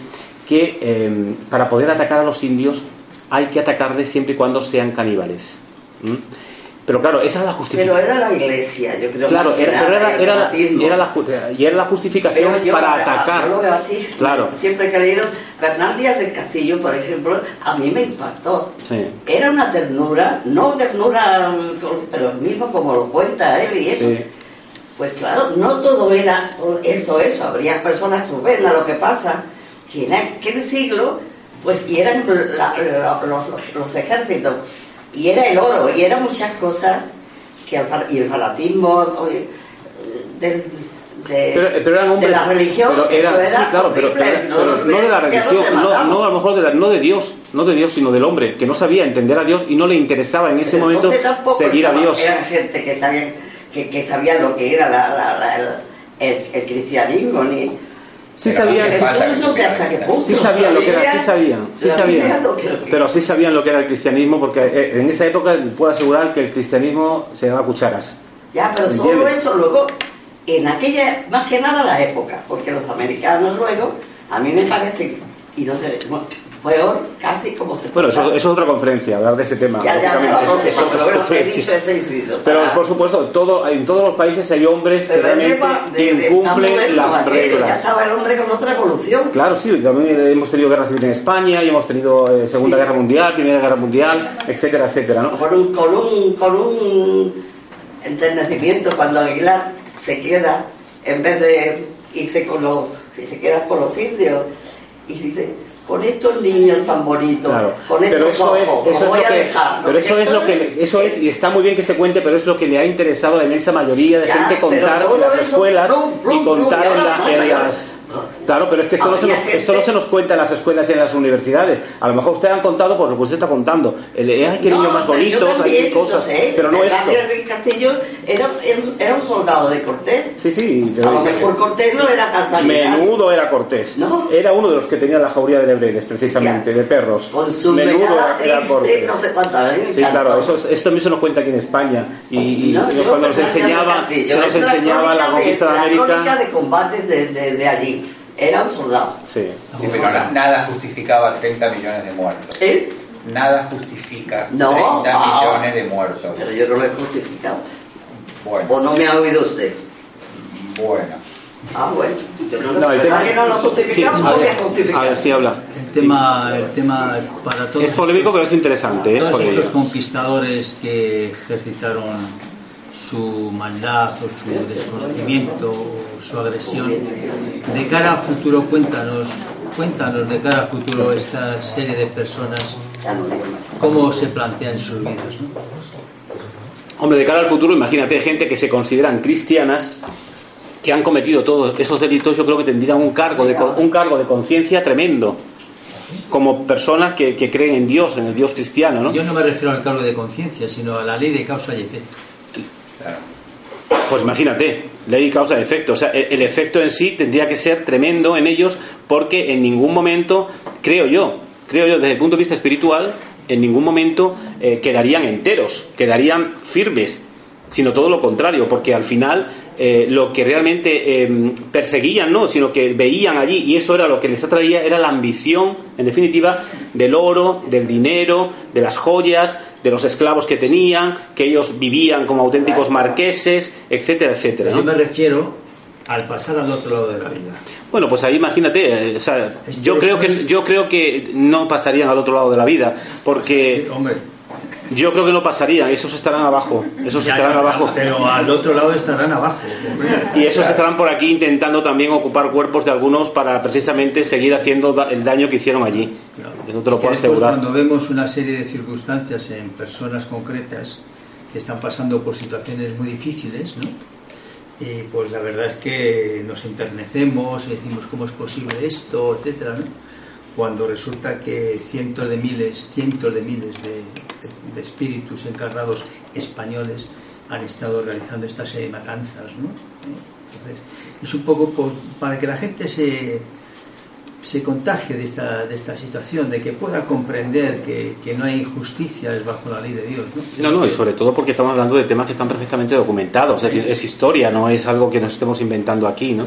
que eh, para poder atacar a los indios hay que atacarles siempre y cuando sean caníbales. ¿Mm? Pero claro, esa es la Pero justificación. era la iglesia, yo creo. Claro, que era, pero era, era la- era la y era la justificación Pero yo, para yo atacar. lo veo así. Claro. Siempre he leído Bernal Díaz del Castillo, por ejemplo, a mí me impactó. Sí. Era una ternura, no ternura, pero mismo como lo cuenta él y eso. Sí. Pues claro, no todo era eso, eso. Habría personas estupendas, lo que pasa que en aquel siglo, pues, y eran la- la- los, los ejércitos, y era el oro, y eran muchas cosas, que y el fanatismo del, de, Pero, pero eran hombres. de la religión, pero era- era sí, claro, pero, horrible, pero- pero no de la religión, no, a lo mejor de la- no de Dios, no de Dios, sino del hombre, que no sabía entender a Dios y no le interesaba en ese momento seguir a Dios. Eran gente que sabían, que, que sabían lo que era la, el- el cristianismo, ni... Sí Pero sabían, sí. sabían lo que era, sí sabían, sí sabían, pero sí sabían lo que era el cristianismo, porque eh, en esa época puedo asegurar que el cristianismo se daba cucharas. Ya, pero ¿Me solo eso, luego, en aquella, más que nada la época, porque los americanos luego, a mí me parece, y no sé, peor casi como se Bueno, eso, eso es otra conferencia, hablar de ese tema. Ya, ya, eso es bueno, he dicho ese inciso. Pero por supuesto, todo, en todos los países hay hombres que pero el realmente de- de- incumplen en las aquello, Ya reglas. estaba el hombre con otra evolución. Claro, sí, también hemos tenido guerra civil en España y hemos tenido eh, Segunda Sí. Guerra Mundial, Primera Guerra Mundial, etcétera, etcétera, ¿no? con un, con un, con un enternecimiento cuando Aguilar se queda, en vez de irse con los, si se queda con los indios, y dice, con estos niños tan bonitos, Claro. con Pero estos eso es, ojos, eso los es lo a que, dejar. pero eso es lo que, eso es, y está muy bien que se cuente, pero es lo que le ha interesado a la inmensa mayoría de Ya, gente contar pero en las eso, escuelas y contar en, las... Claro, pero es que esto no, se nos, gente- esto no se nos cuenta en las escuelas y en las universidades. A lo mejor ustedes han contado por lo que usted está contando. El, de, ay, qué No, niños más bonitos, hay también, cosas. no sé, pero no. Bernardo del Castillo era, era un soldado de Cortés. Sí, sí. A lo mejor Cortés no era tan. Menudo era Cortés. ¿No? Era uno de los que tenía la jauría de lebreles, precisamente, de perros. Con su Menudo era triste, Cortés. no sé cuántas veces. Sí, claro, eso, es- esto también se nos cuenta aquí en España. Y, y No, yo cuando nos enseñaba, se nos es la enseñaba la conquista de, La crónica América. de combates de, de, de allí. Era un soldado. Sí. Sí, pero na- nada justificaba 30 millones de muertos. ¿Eh? Nada justifica No, 30 ah. millones de muertos. Pero yo no lo he justificado. ¿O Bueno, no me ha oído usted? bueno. Ah, bueno. Yo no, No, el ¿verdad tema- que no lo he Sí, justificado? a no voy a ver, justificar. a ver, sí habla. El tema, el tema para todos. Es polémico, pero es interesante. ¿eh? Todos estos ello. conquistadores que ejercitaron su maldad o su desconocimiento o su agresión, de cara a futuro, cuéntanos, cuéntanos de cara a futuro esta serie de personas, cómo se plantean sus vidas. ¿no? Hombre, de cara al futuro, imagínate gente que se consideran cristianas que han cometido todos esos delitos, yo creo que tendrían un cargo de, un cargo de conciencia tremendo. Como personas que, que creen en Dios, en el Dios cristiano, ¿no? Yo no me refiero al cargo de conciencia, sino a la ley de causa y efecto. Pues imagínate, ley y causa de efecto. O sea, e- el efecto en sí tendría que ser tremendo en ellos porque en ningún momento, creo yo, creo yo desde el punto de vista espiritual, en ningún momento eh, quedarían enteros, quedarían firmes, sino todo lo contrario, porque al final eh, lo que realmente eh, perseguían, no, sino que veían allí, y eso era lo que les atraía, era la ambición, en definitiva, del oro, del dinero, de las joyas, de los esclavos que tenían, que ellos vivían como auténticos marqueses, etcétera, etcétera. Yo ¿no? me refiero al pasar al otro lado de la vida. Bueno, pues ahí imagínate, eh, o sea, yo creo es- que yo creo que no pasarían al otro lado de la vida, porque Sí, hombre, yo creo que no pasarían, esos estarán abajo, esos ya, estarán ya, abajo. pero al otro lado estarán abajo. Y esos estarán por aquí intentando también ocupar cuerpos de algunos para precisamente seguir haciendo da- el daño que hicieron allí. Claro. Eso te lo puedo asegurar. Cuando vemos una serie de circunstancias en personas concretas, que están pasando por situaciones muy difíciles, ¿no? Y pues la verdad es que nos enternecemos y decimos cómo es posible esto, etcétera, ¿no? Cuando resulta que cientos de miles, cientos de miles de, espíritus encarnados españoles han estado realizando esta serie de matanzas, ¿no? Entonces, es un poco por- para que la gente se, se contagie de esta, de esta situación, de que pueda comprender que, que no hay injusticias bajo la ley de Dios. ¿no? No, no, y sobre todo porque estamos hablando de temas que están perfectamente documentados, es decir, es historia, no es algo que nos estemos inventando aquí, ¿no?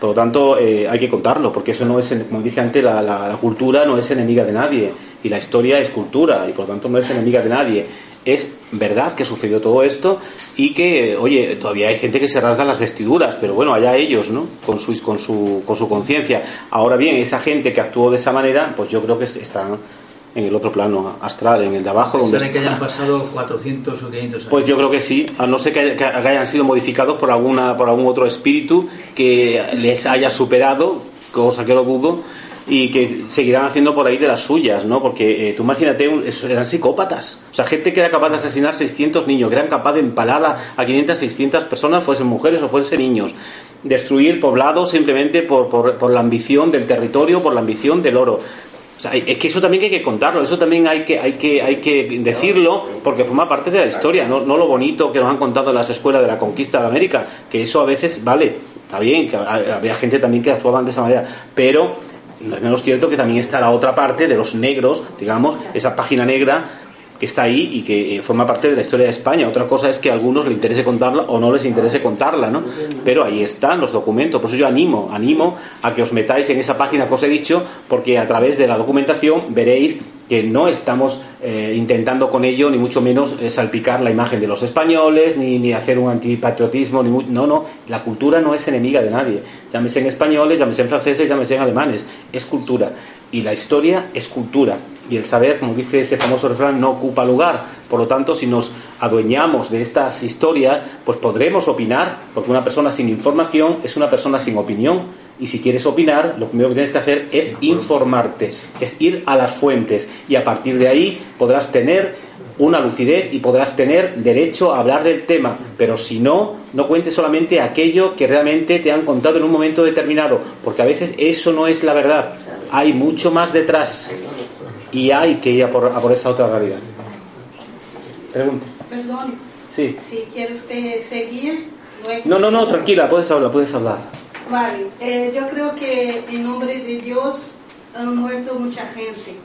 Por lo tanto, eh, hay que contarlo, porque eso no es, como dije antes, la, cultura no es enemiga de nadie, y la historia es cultura, y por lo tanto no es enemiga de nadie. Es verdad que sucedió todo esto y que, oye, todavía hay gente que se rasga las vestiduras, pero bueno, allá ellos, ¿no? Con su con su con su conciencia. Ahora bien, esa gente que actuó de esa manera, pues yo creo que está en el otro plano astral, en el de abajo, donde Saben que hayan pasado 400 o 500 años. pues yo creo que sí, a no ser que, haya- que hayan sido modificados por alguna por algún otro espíritu que les haya superado, cosa que lo dudo, y que seguirán haciendo por ahí de las suyas, ¿no? Porque eh, tú imagínate, un- eran psicópatas, o sea, gente que era capaz de asesinar 600 niños, que eran capaz de empalar a, a 500, 600 personas, fuesen mujeres o fuesen niños, destruir poblados simplemente por, por, por la ambición del territorio, por la ambición del oro. O sea, es que eso también hay que contarlo, eso también hay que, hay que, hay que decirlo porque forma parte de la historia, no, no lo bonito que nos han contado las escuelas de la conquista de América, que eso a veces vale, está bien, que ha- había gente también que actuaban de esa manera, pero no es menos cierto que también está la otra parte de los negros, digamos, esa página negra que está ahí y que eh, forma parte de la historia de España. Otra cosa es que a algunos les interese contarla o no les interese contarla, ¿no? Pero ahí están los documentos. Por eso yo animo, animo a que os metáis en esa página que os he dicho, porque a través de la documentación veréis que no estamos eh, intentando con ello, ni mucho menos eh, salpicar la imagen de los españoles, ni, ni hacer un antipatriotismo, ni no, no, la cultura no es enemiga de nadie. Llámese en españoles, llámese en franceses, llámese en alemanes, es cultura. Y la historia es cultura. Y el saber, como dice ese famoso refrán, no ocupa lugar. Por lo tanto, si nos adueñamos de estas historias, pues podremos opinar, porque una persona sin información es una persona sin opinión. Y si quieres opinar, lo primero que tienes que hacer es informarte, es ir a las fuentes. Y a partir de ahí podrás tener una lucidez y podrás tener derecho a hablar del tema. Pero si no, no cuentes solamente aquello que realmente te han contado en un momento determinado, porque a veces eso no es la verdad. Hay mucho más detrás y hay que ir a por, a por esa otra realidad. Pregunta. Perdón, Sí. si quiere usted seguir. No, no, no, tranquila, puedes hablar, puedes hablar. Vale, eh, yo creo que en nombre de Dios han muerto mucha gente.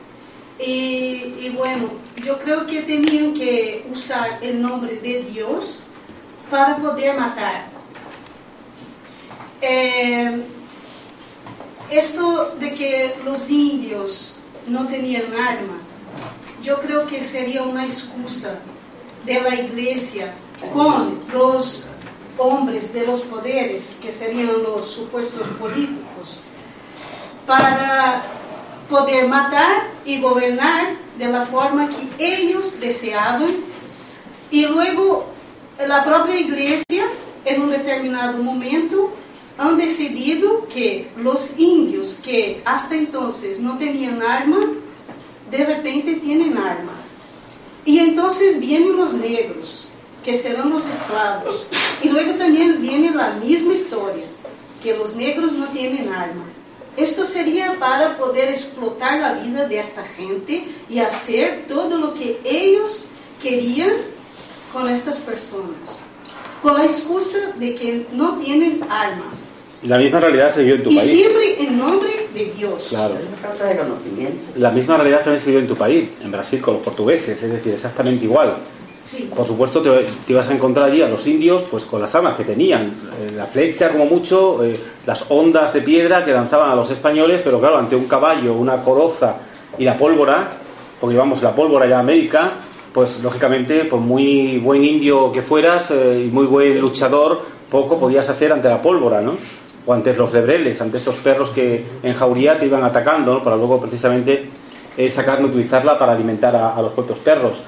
Y, y bueno, yo creo que tenían que usar el nombre de Dios para poder matar. Eh, esto de que los indios no tenían arma, yo creo que sería una excusa de la iglesia con los hombres de los poderes, que serían los supuestos políticos, para poder matar y gobernar de la forma que ellos deseaban. Y luego la propia iglesia, en un determinado momento, han decidido que los indios que hasta entonces no tenían arma, de repente tienen arma. Y entonces vienen los negros, que serán los esclavos. Y luego también viene la misma historia, que los negros no tienen arma. Esto sería para poder explotar la vida de esta gente y hacer todo lo que ellos querían con estas personas, con la excusa de que no tienen arma. Y la misma realidad se vivió en tu Y país. siempre en nombre de Dios. Claro. Es una falta de conocimiento. La misma realidad también se vivió en tu país, en Brasil, con los portugueses, es decir, exactamente igual. Sí. Por supuesto, te, te ibas a encontrar allí a los indios pues con las armas que tenían, eh, la flecha como mucho, eh, las ondas de piedra que lanzaban a los españoles, pero claro, ante un caballo, una coroza y la pólvora, porque llevamos la pólvora ya a América, pues lógicamente, por muy buen indio que fueras eh, y muy buen luchador, poco podías hacer ante la pólvora, ¿no? O ante los lebreles, ante estos perros que en jauría te iban atacando. Para luego precisamente eh, sacarla, utilizarla para alimentar a, los propios perros.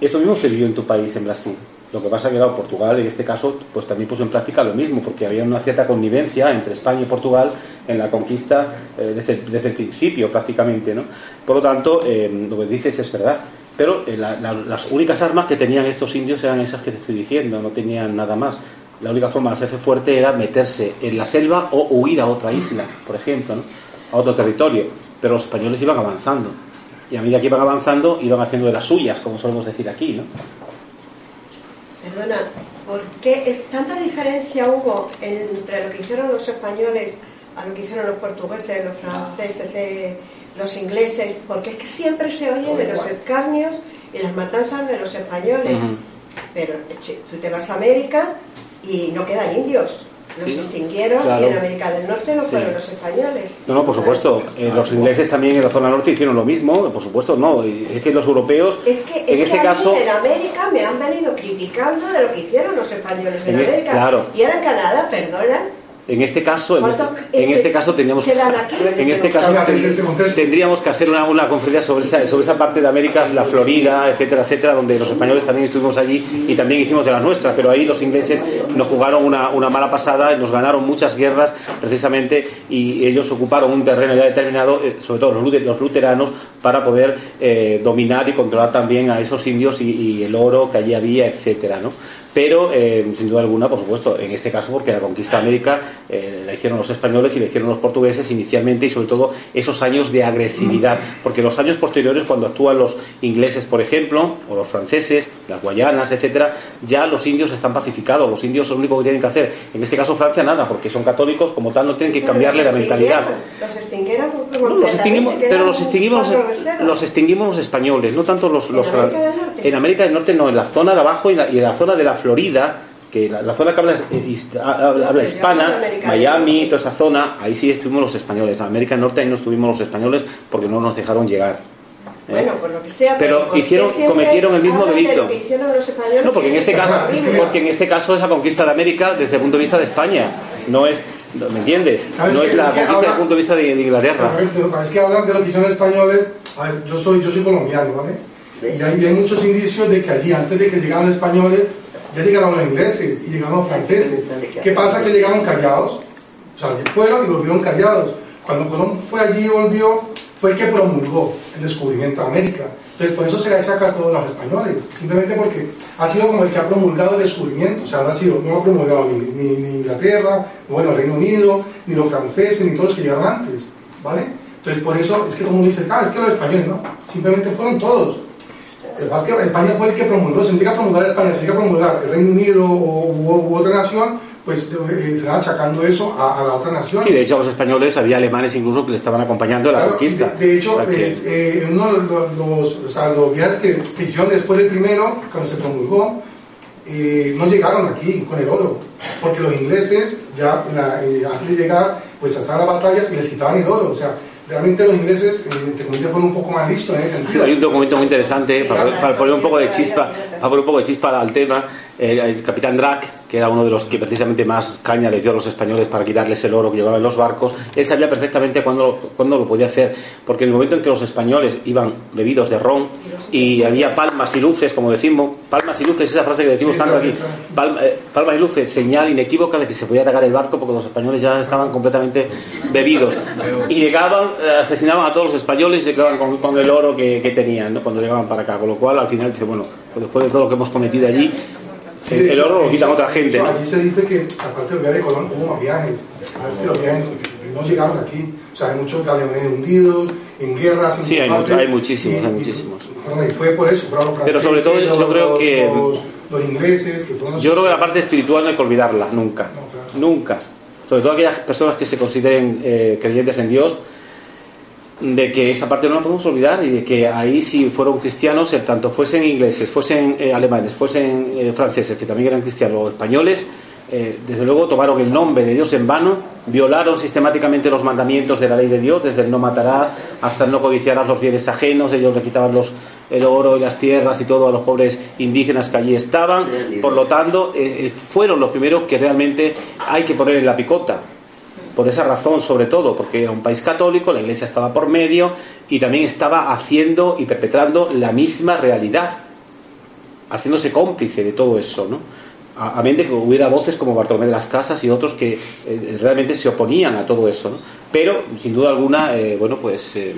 Esto mismo se vivió en tu país, en Brasil. Lo que pasa que, claro, Portugal en este caso pues también puso en práctica lo mismo, porque había una cierta connivencia entre España y Portugal en la conquista eh, desde, desde el principio prácticamente. ¿no? Por lo tanto, eh, lo que dices es verdad. Pero eh, la- la- las únicas armas que tenían estos indios eran esas que te estoy diciendo, no tenían nada más. La única forma de hacerse fuerte era meterse en la selva o huir a otra isla, por ejemplo, ¿no? a otro territorio. Pero los españoles iban avanzando. Y a medida que iban avanzando, iban haciendo de las suyas, como solemos decir aquí. ¿no? Perdona, ¿por qué es tanta diferencia hubo entre lo que hicieron los españoles a lo que hicieron los portugueses, los franceses, eh, los ingleses? Porque es que siempre se oye de los escarnios y las matanzas de los españoles. Pero che, tú te vas a América y no quedan indios. Los Sí, extinguieron claro. y en América del Norte no Sí. fueron los españoles. No, no, por supuesto. Eh, los ingleses también en la zona norte hicieron lo mismo, por supuesto, no. Es que los europeos, Es que, es en que este caso, en América me han venido criticando de lo que hicieron los españoles en América. claro. Y ahora en Canadá, perdona, en este caso, en este, ¿Cuántos, en eh, este caso aquí? en este caso tendríamos que hacer una, una conferencia sobre esa, sobre esa parte de América, la Florida, etcétera, etcétera, donde los españoles también estuvimos allí y también hicimos de las nuestras, pero ahí los ingleses nos jugaron una, una mala pasada y nos ganaron muchas guerras precisamente y ellos ocuparon un terreno ya determinado, eh, sobre todo los, lute- los luteranos, para poder eh, dominar y controlar también a esos indios y, y el oro que allí había, etcétera, ¿no? Pero, eh, sin duda alguna, por supuesto, en este caso, porque la conquista de América eh, la hicieron los españoles y la hicieron los portugueses inicialmente y sobre todo esos años de agresividad, porque los años posteriores, cuando actúan los ingleses, por ejemplo, o los franceses, las guayanas, etcétera, ya los indios están pacificados, los indios lo único que tienen que hacer, en este caso Francia nada, porque son católicos, como tal no tienen que Pero cambiarle la los mentalidad. Los extinguieron No, los extinguimos, pero los extinguimos, los extinguimos los españoles, no tanto los, los ¿En América del Norte? En América del Norte no, en la zona de abajo y, la- y en la zona de la Florida, que la, la zona que habla, eh, habla- habla Pero hispana, Miami, toda esa zona, ahí sí estuvimos los españoles. En América del Norte ahí no estuvimos los españoles porque no nos dejaron llegar. ¿eh? Bueno, por lo que sea, Pero ¿por qué hicieron- cometieron el mismo de delito. lo que hicieron los españoles, No, porque en este es caso, porque en este caso es la conquista de América desde el punto de vista de España, no es, ¿me entiendes? ¿Sabes No es la Es que conquista desde el punto de vista de, de Inglaterra. Correcto, es que hablan de lo que hicieron los españoles. A ver, yo soy, yo soy colombiano, ¿vale? Y hay, y hay muchos indicios de que allí, antes de que llegaran los españoles, ya llegaron los ingleses y llegaron los franceses. ¿Qué pasa? Que llegaron callados. O sea, fueron y volvieron callados. Cuando Colón fue allí y volvió, fue el que promulgó el descubrimiento de América. Entonces, por eso se le saca a todos los españoles. Simplemente porque ha sido como el que ha promulgado el descubrimiento. O sea, no ha sido, no lo ha promulgado ni, ni- ni Inglaterra, bueno, Reino Unido, ni los franceses, ni todos los que llegaron antes. ¿Vale? Entonces, por eso es que como dices, ah, es que los españoles, no. Simplemente fueron todos. Lo que España fue el que promulgó, si significa promulgar a España, significa promulgar el Reino Unido o, u, u otra nación, pues eh, se van achacando eso a, a la otra nación. Sí, de hecho a los españoles había alemanes incluso que le estaban acompañando en la Claro, conquista. De, de hecho, O sea que- eh, eh, uno de los, los- o sea, los viajes que, que hicieron después del primero, cuando se promulgó, eh, no llegaron aquí con el oro, porque los ingleses ya en la- eh, antes de llegar, pues estaban las batallas y les quitaban el oro. O sea, realmente los ingleses, eh, entre comillas, fueron un poco más listos en ese sentido. Hay un documento muy interesante para, para poner un poco de chispa, para poner un poco de chispa al tema. El, el capitán Drac, que era uno de los que precisamente más caña le dio a los españoles para quitarles el oro que llevaban en los barcos, él sabía perfectamente cuándo, cuándo lo podía hacer, porque en el momento en que los españoles iban bebidos de ron y había palmas y luces, como decimos, palmas y luces, esa frase que decimos Sí, tanto aquí, palma- eh, palmas y luces, señal inequívoca de que se podía atacar el barco porque los españoles ya estaban completamente bebidos. Y llegaban, eh, asesinaban a todos los españoles y se quedaban con, con el oro que, que tenían ¿no? cuando llegaban para acá. Con lo cual, al final, dice, bueno, pues después de todo lo que hemos cometido allí, Sí, el, el oro lo quitan otra gente. ¿no? Allí se dice que, aparte del viaje de Colón, hubo más viajes. Es que los viajes no llegaron aquí. O sea, hay muchos galeones hundidos, en guerras. en Sí, hay mucho- hay muchísimos, y- hay muchísimos. y fue por eso, fueron los Pero franceses, sobre todo yo los- creo que- Los, los ingleses, que fueron Yo creo que la parte espiritual no hay que olvidarla, nunca. No, claro. Nunca. Sobre todo aquellas personas que se consideren eh, creyentes en Dios, de que esa parte no la podemos olvidar y de que ahí si fueron cristianos, eh, tanto fuesen ingleses, fuesen eh, alemanes, fuesen eh, franceses, que también eran cristianos, o españoles, eh, desde luego tomaron el nombre de Dios en vano, violaron sistemáticamente los mandamientos de la ley de Dios, desde el no matarás hasta el no codiciarás los bienes ajenos, ellos le quitaban los, el oro y las tierras y todo a los pobres indígenas que allí estaban, por lo tanto, fueron los primeros que realmente hay que poner en la picota, por esa razón sobre todo, porque era un país católico, la iglesia estaba por medio y también estaba haciendo y perpetrando la misma realidad, haciéndose cómplice de todo eso, ¿no? A, a mente que hubiera voces como Bartolomé de las Casas y otros que eh, realmente se oponían a todo eso, ¿no? Pero, sin duda alguna, eh, bueno, pues eh,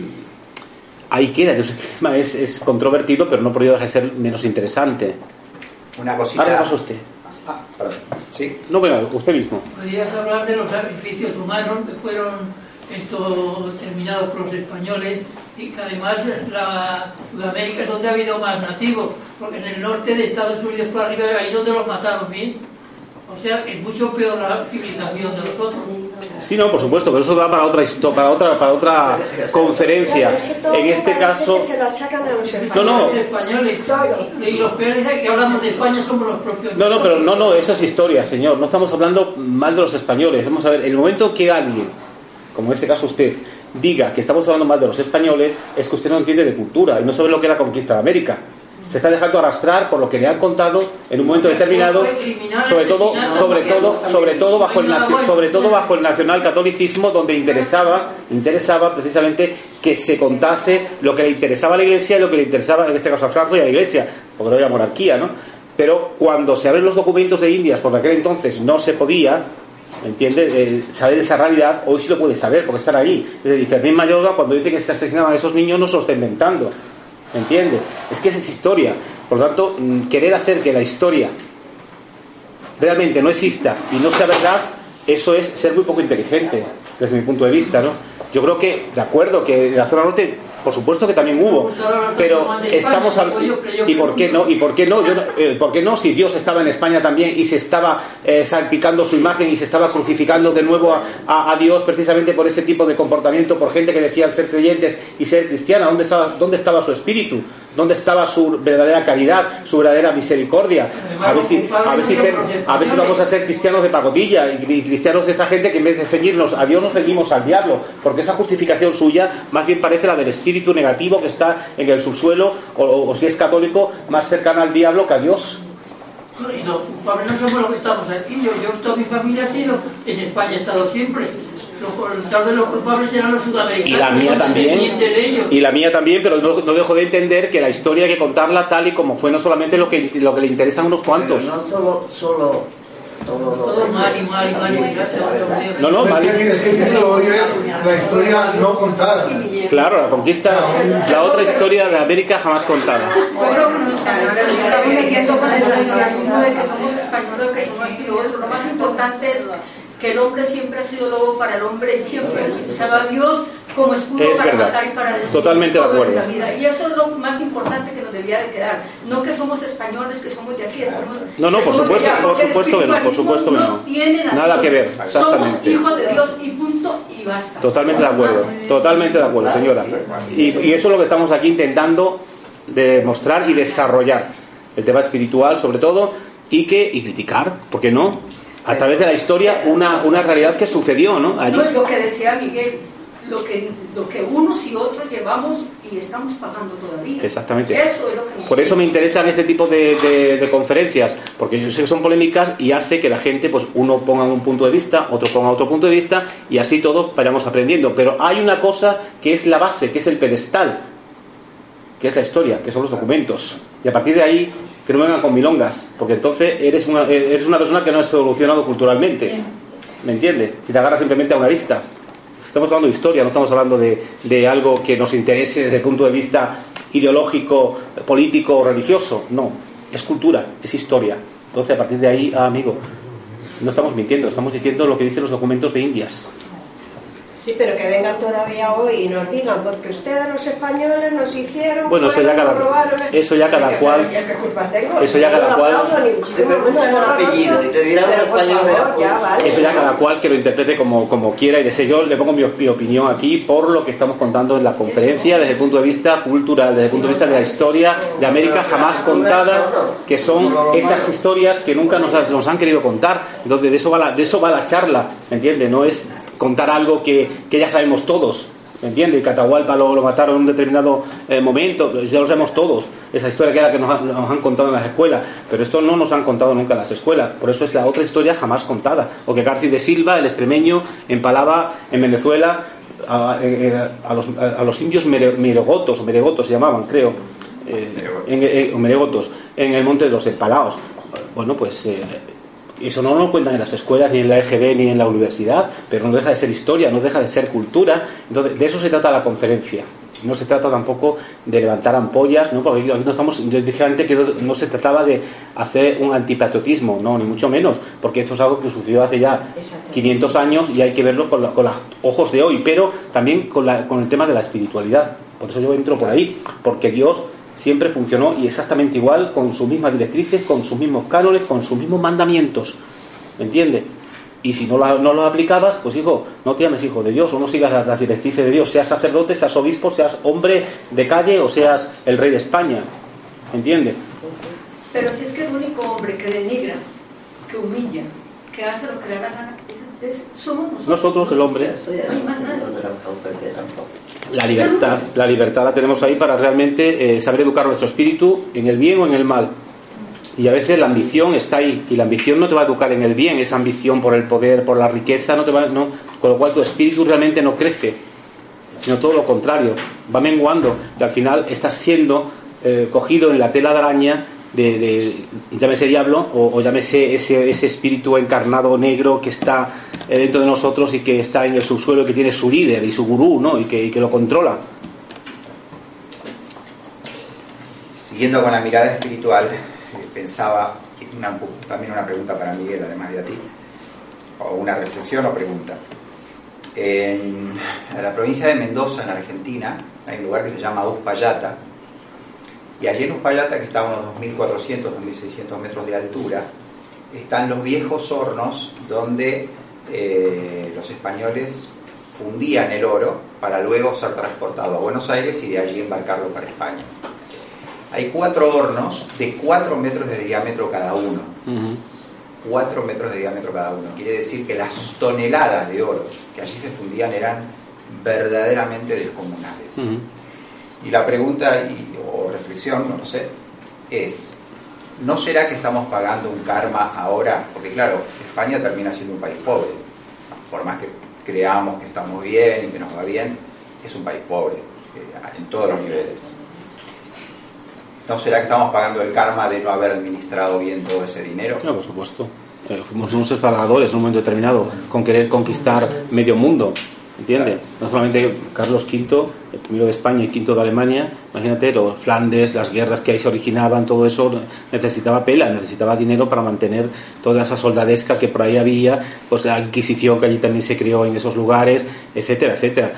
ahí queda. Entonces, el tema es, es controvertido, pero no por ello deja de ser menos interesante. Una cosita. Ahora pasa usted. Ah, perdón. Sí. No, bueno, usted mismo. Podrías hablar de los sacrificios humanos que fueron esto terminados por los españoles y que además la Sudamérica es donde ha habido más nativos, porque en el norte de Estados Unidos por arriba ahí donde los mataron bien. O sea, es mucho peor la civilización de los otros. Sí, no, por supuesto, pero eso da para otra para otra para otra conferencia. En este caso. No, no. Y los peores es que hablamos de España somos los propios. no, no, pero no, no, eso es historia, señor. No estamos hablando mal de los españoles. Vamos a ver, el momento que alguien, como en este caso usted, diga que estamos hablando mal de los españoles, es que usted no entiende de cultura y no sabe lo que es la conquista de América. Se está dejando arrastrar por lo que le han contado en un momento determinado, sobre todo, sobre todo, sobre todo bajo el sobre todo bajo el nacionalcatolicismo, donde interesaba, interesaba precisamente que se contase lo que le interesaba a la Iglesia y lo que le interesaba en este caso a Franco y a la Iglesia, porque no había monarquía, ¿no? Pero cuando se abren los documentos de Indias, por aquel entonces no se podía, ¿me entiende? Eh, saber esa realidad, hoy sí lo puede saber, porque están ahí. Es decir, Fermín Mayorga, cuando dice que se asesinaban a esos niños, no se lo está inventando. ¿Me entiende? Es que esa es historia. Por lo tanto, mm, querer hacer que la historia realmente no exista y no sea verdad, eso es ser muy poco inteligente, desde mi punto de vista, ¿no? Yo creo que, de acuerdo, que la zona norte, por supuesto que también hubo, pero estamos al... ¿Y por qué no? ¿Y por qué no? Yo eh, ¿Por qué no? Si Dios estaba en España también y se estaba eh, salpicando su imagen y se estaba crucificando de nuevo a, a- a Dios precisamente por ese tipo de comportamiento, por gente que decían ser creyentes y ser cristiana, ¿dónde estaba, dónde estaba su espíritu? ¿Dónde estaba su verdadera caridad, su verdadera misericordia? A ver si, a ver si, ser- a ver si vamos a ser cristianos de pacotilla y, cristianos de esta gente que en vez de ceñirnos a Dios nos ceñimos al diablo, porque esa justificación suya más bien parece la del espíritu negativo que está en el subsuelo, o, si es católico, más cercana al diablo que a Dios. Culpables no somos los que estamos aquí. Yo, yo toda mi familia ha sido en España, he estado siempre. Los- tal vez los culpables eran los sudamericanos. Y la mía también. descendientes de ellos. Y la mía también, pero no, no dejo de entender que la historia hay que contarla tal y como fue, no solamente lo que, lo que le interesa a unos cuantos. Pero no solo, solo todo lo Todo mal y mal y mal y gracias a Dios. No, no, Es que decir que lo odio es la historia no contada. Claro, la conquista, la otra historia de América jamás contada. Yo creo que nos estamos, nos estamos metiendo con el nacionalismo de que somos españoles, que somos esto y lo otro. Lo más importante es que el hombre siempre ha sido lobo para el hombre y siempre ha utilizado a Dios como escudo Es para verdad. matar y para destruir Totalmente de acuerdo. la vida. Y eso es lo más importante que nos debería de quedar. No que somos españoles, que somos de aquí. estamos- No, no, por somos supuesto, allá, por supuesto que no, por supuesto que no. Nada que ver, Somos exactamente. hijos de Dios y punto y basta. Totalmente de acuerdo, totalmente de acuerdo, señora. Y, y eso es lo que estamos aquí intentando demostrar y desarrollar. El tema espiritual, sobre todo, y que y criticar, ¿por qué no? A través de la historia, una, una realidad que sucedió, ¿no? Allí. No, lo que decía Miguel, lo que, lo que unos y otros llevamos y estamos pagando todavía. Exactamente. Eso es lo que nos Por eso me interesan este tipo de, de- de conferencias, porque yo sé que son polémicas y hace que la gente, pues uno ponga un punto de vista, otro ponga otro punto de vista y así todos vayamos aprendiendo. Pero hay una cosa que es la base, que es el pedestal, que es la historia, que son los documentos. Y a partir de ahí, que no vengan con milongas, porque entonces eres una, eres una persona que no has evolucionado culturalmente. ¿Me entiende? Si te agarras simplemente a una lista. Estamos hablando de historia, no estamos hablando de, de algo que nos interese desde el punto de vista ideológico, político o religioso. No, es cultura, es historia. Entonces, a partir de ahí, ah, amigo, no estamos mintiendo, estamos diciendo lo que dicen los documentos de Indias. Sí, pero que vengan todavía hoy y nos digan, porque ustedes los españoles nos hicieron, Bueno, eso ya cada- robaron. eso ya cada ¿Qué- cual- ¿Qué, qué culpa tengo? eso ya cada cual-. Eso ya cada cual que lo interprete como, como quiera y deseo yo le pongo mi, mi opinión aquí por lo que estamos contando en la conferencia desde el punto de vista cultural, desde el punto de vista de la historia de América jamás contada, que son esas historias que nunca nos, nos han querido contar. Entonces de eso va la, de eso va la charla, ¿me entiende? No es contar algo que, que ya sabemos todos. ¿Me entiende? Que Atahualpa lo, mataron en un determinado eh, momento, pues ya lo sabemos todos. Esa historia que era que nos, han- contado en las escuelas, pero esto no nos han contado nunca en las escuelas. Por eso es la otra historia jamás contada. O que García de Silva, el extremeño, empalaba en Venezuela a, eh, los, a los indios mere- meregotos, o meregotos se llamaban, creo, eh, en, eh, meregotos, en el monte de los empalaos. Bueno, pues eh, eso no lo cuentan en las escuelas, ni en la EGB, ni en la universidad, pero no deja de ser historia, no deja de ser cultura. Entonces, de eso se trata la conferencia. No se trata tampoco de levantar ampollas, ¿no? porque aquí no estamos, yo dije antes que no, se trataba de hacer un antipatriotismo, no, ni mucho menos, porque esto es algo que sucedió hace ya 500 años y hay que verlo con, los ojos de hoy, pero también con, la, con el tema de la espiritualidad. Por eso yo entro por ahí, porque Dios siempre funcionó y exactamente igual, con sus mismas directrices, con sus mismos cánones, con sus mismos mandamientos. ¿Me entiendes? Y si no, lo, no lo aplicabas, pues hijo, no te llames hijo de Dios o no sigas las, directrices de Dios, seas sacerdote, seas obispo, seas hombre de calle o seas el rey de España. ¿Entiendes? Pero si es que el único hombre que denigra, que humilla, que hace lo que le da gana, somos nosotros. Nosotros, el hombre. La libertad, la libertad la tenemos ahí para realmente eh, saber educar nuestro espíritu en el bien o en el mal. Y a veces la ambición está ahí, y la ambición no te va a educar en el bien, esa ambición por el poder, por la riqueza, no te va, no, con lo cual tu espíritu realmente no crece, sino todo lo contrario, va menguando, y al final estás siendo eh, cogido en la tela de araña de, de llámese diablo o, llámese ese, ese, espíritu encarnado negro que está eh, dentro de nosotros y que está en el subsuelo, que tiene su líder y su gurú, ¿no? y, que, y que lo controla. Siguiendo con la mirada espiritual, pensaba, también una pregunta para Miguel, además de a ti, o una reflexión o pregunta. En la provincia de Mendoza, en Argentina, hay un lugar que se llama Uspallata, y allí en Uspallata, que está a unos 2.400, 2.600 metros de altura, están los viejos hornos donde eh, los españoles fundían el oro para luego ser transportado a Buenos Aires y de allí embarcarlo para España hay cuatro hornos de cuatro metros de diámetro cada uno. Cuatro metros de diámetro cada uno. Quiere decir que las toneladas de oro que allí se fundían eran verdaderamente descomunales. Y la pregunta o reflexión, no lo sé, es, ¿no será que estamos pagando un karma ahora? Porque claro, España termina siendo un país pobre. Por más que creamos que estamos bien y que nos va bien, es un país pobre eh, en todos los niveles. ¿No será que estamos pagando el karma de no haber administrado bien todo ese dinero? No, por supuesto. Eh, fuimos unos espargadores en un momento determinado con querer conquistar medio mundo. ¿Entiendes? No solamente Carlos V, el primero de España y quinto de Alemania, imagínate, los Flandes, las guerras que ahí se originaban, todo eso necesitaba pela, necesitaba dinero para mantener toda esa soldadesca que por ahí había, pues la Inquisición que allí también se creó en esos lugares, etcétera, etcétera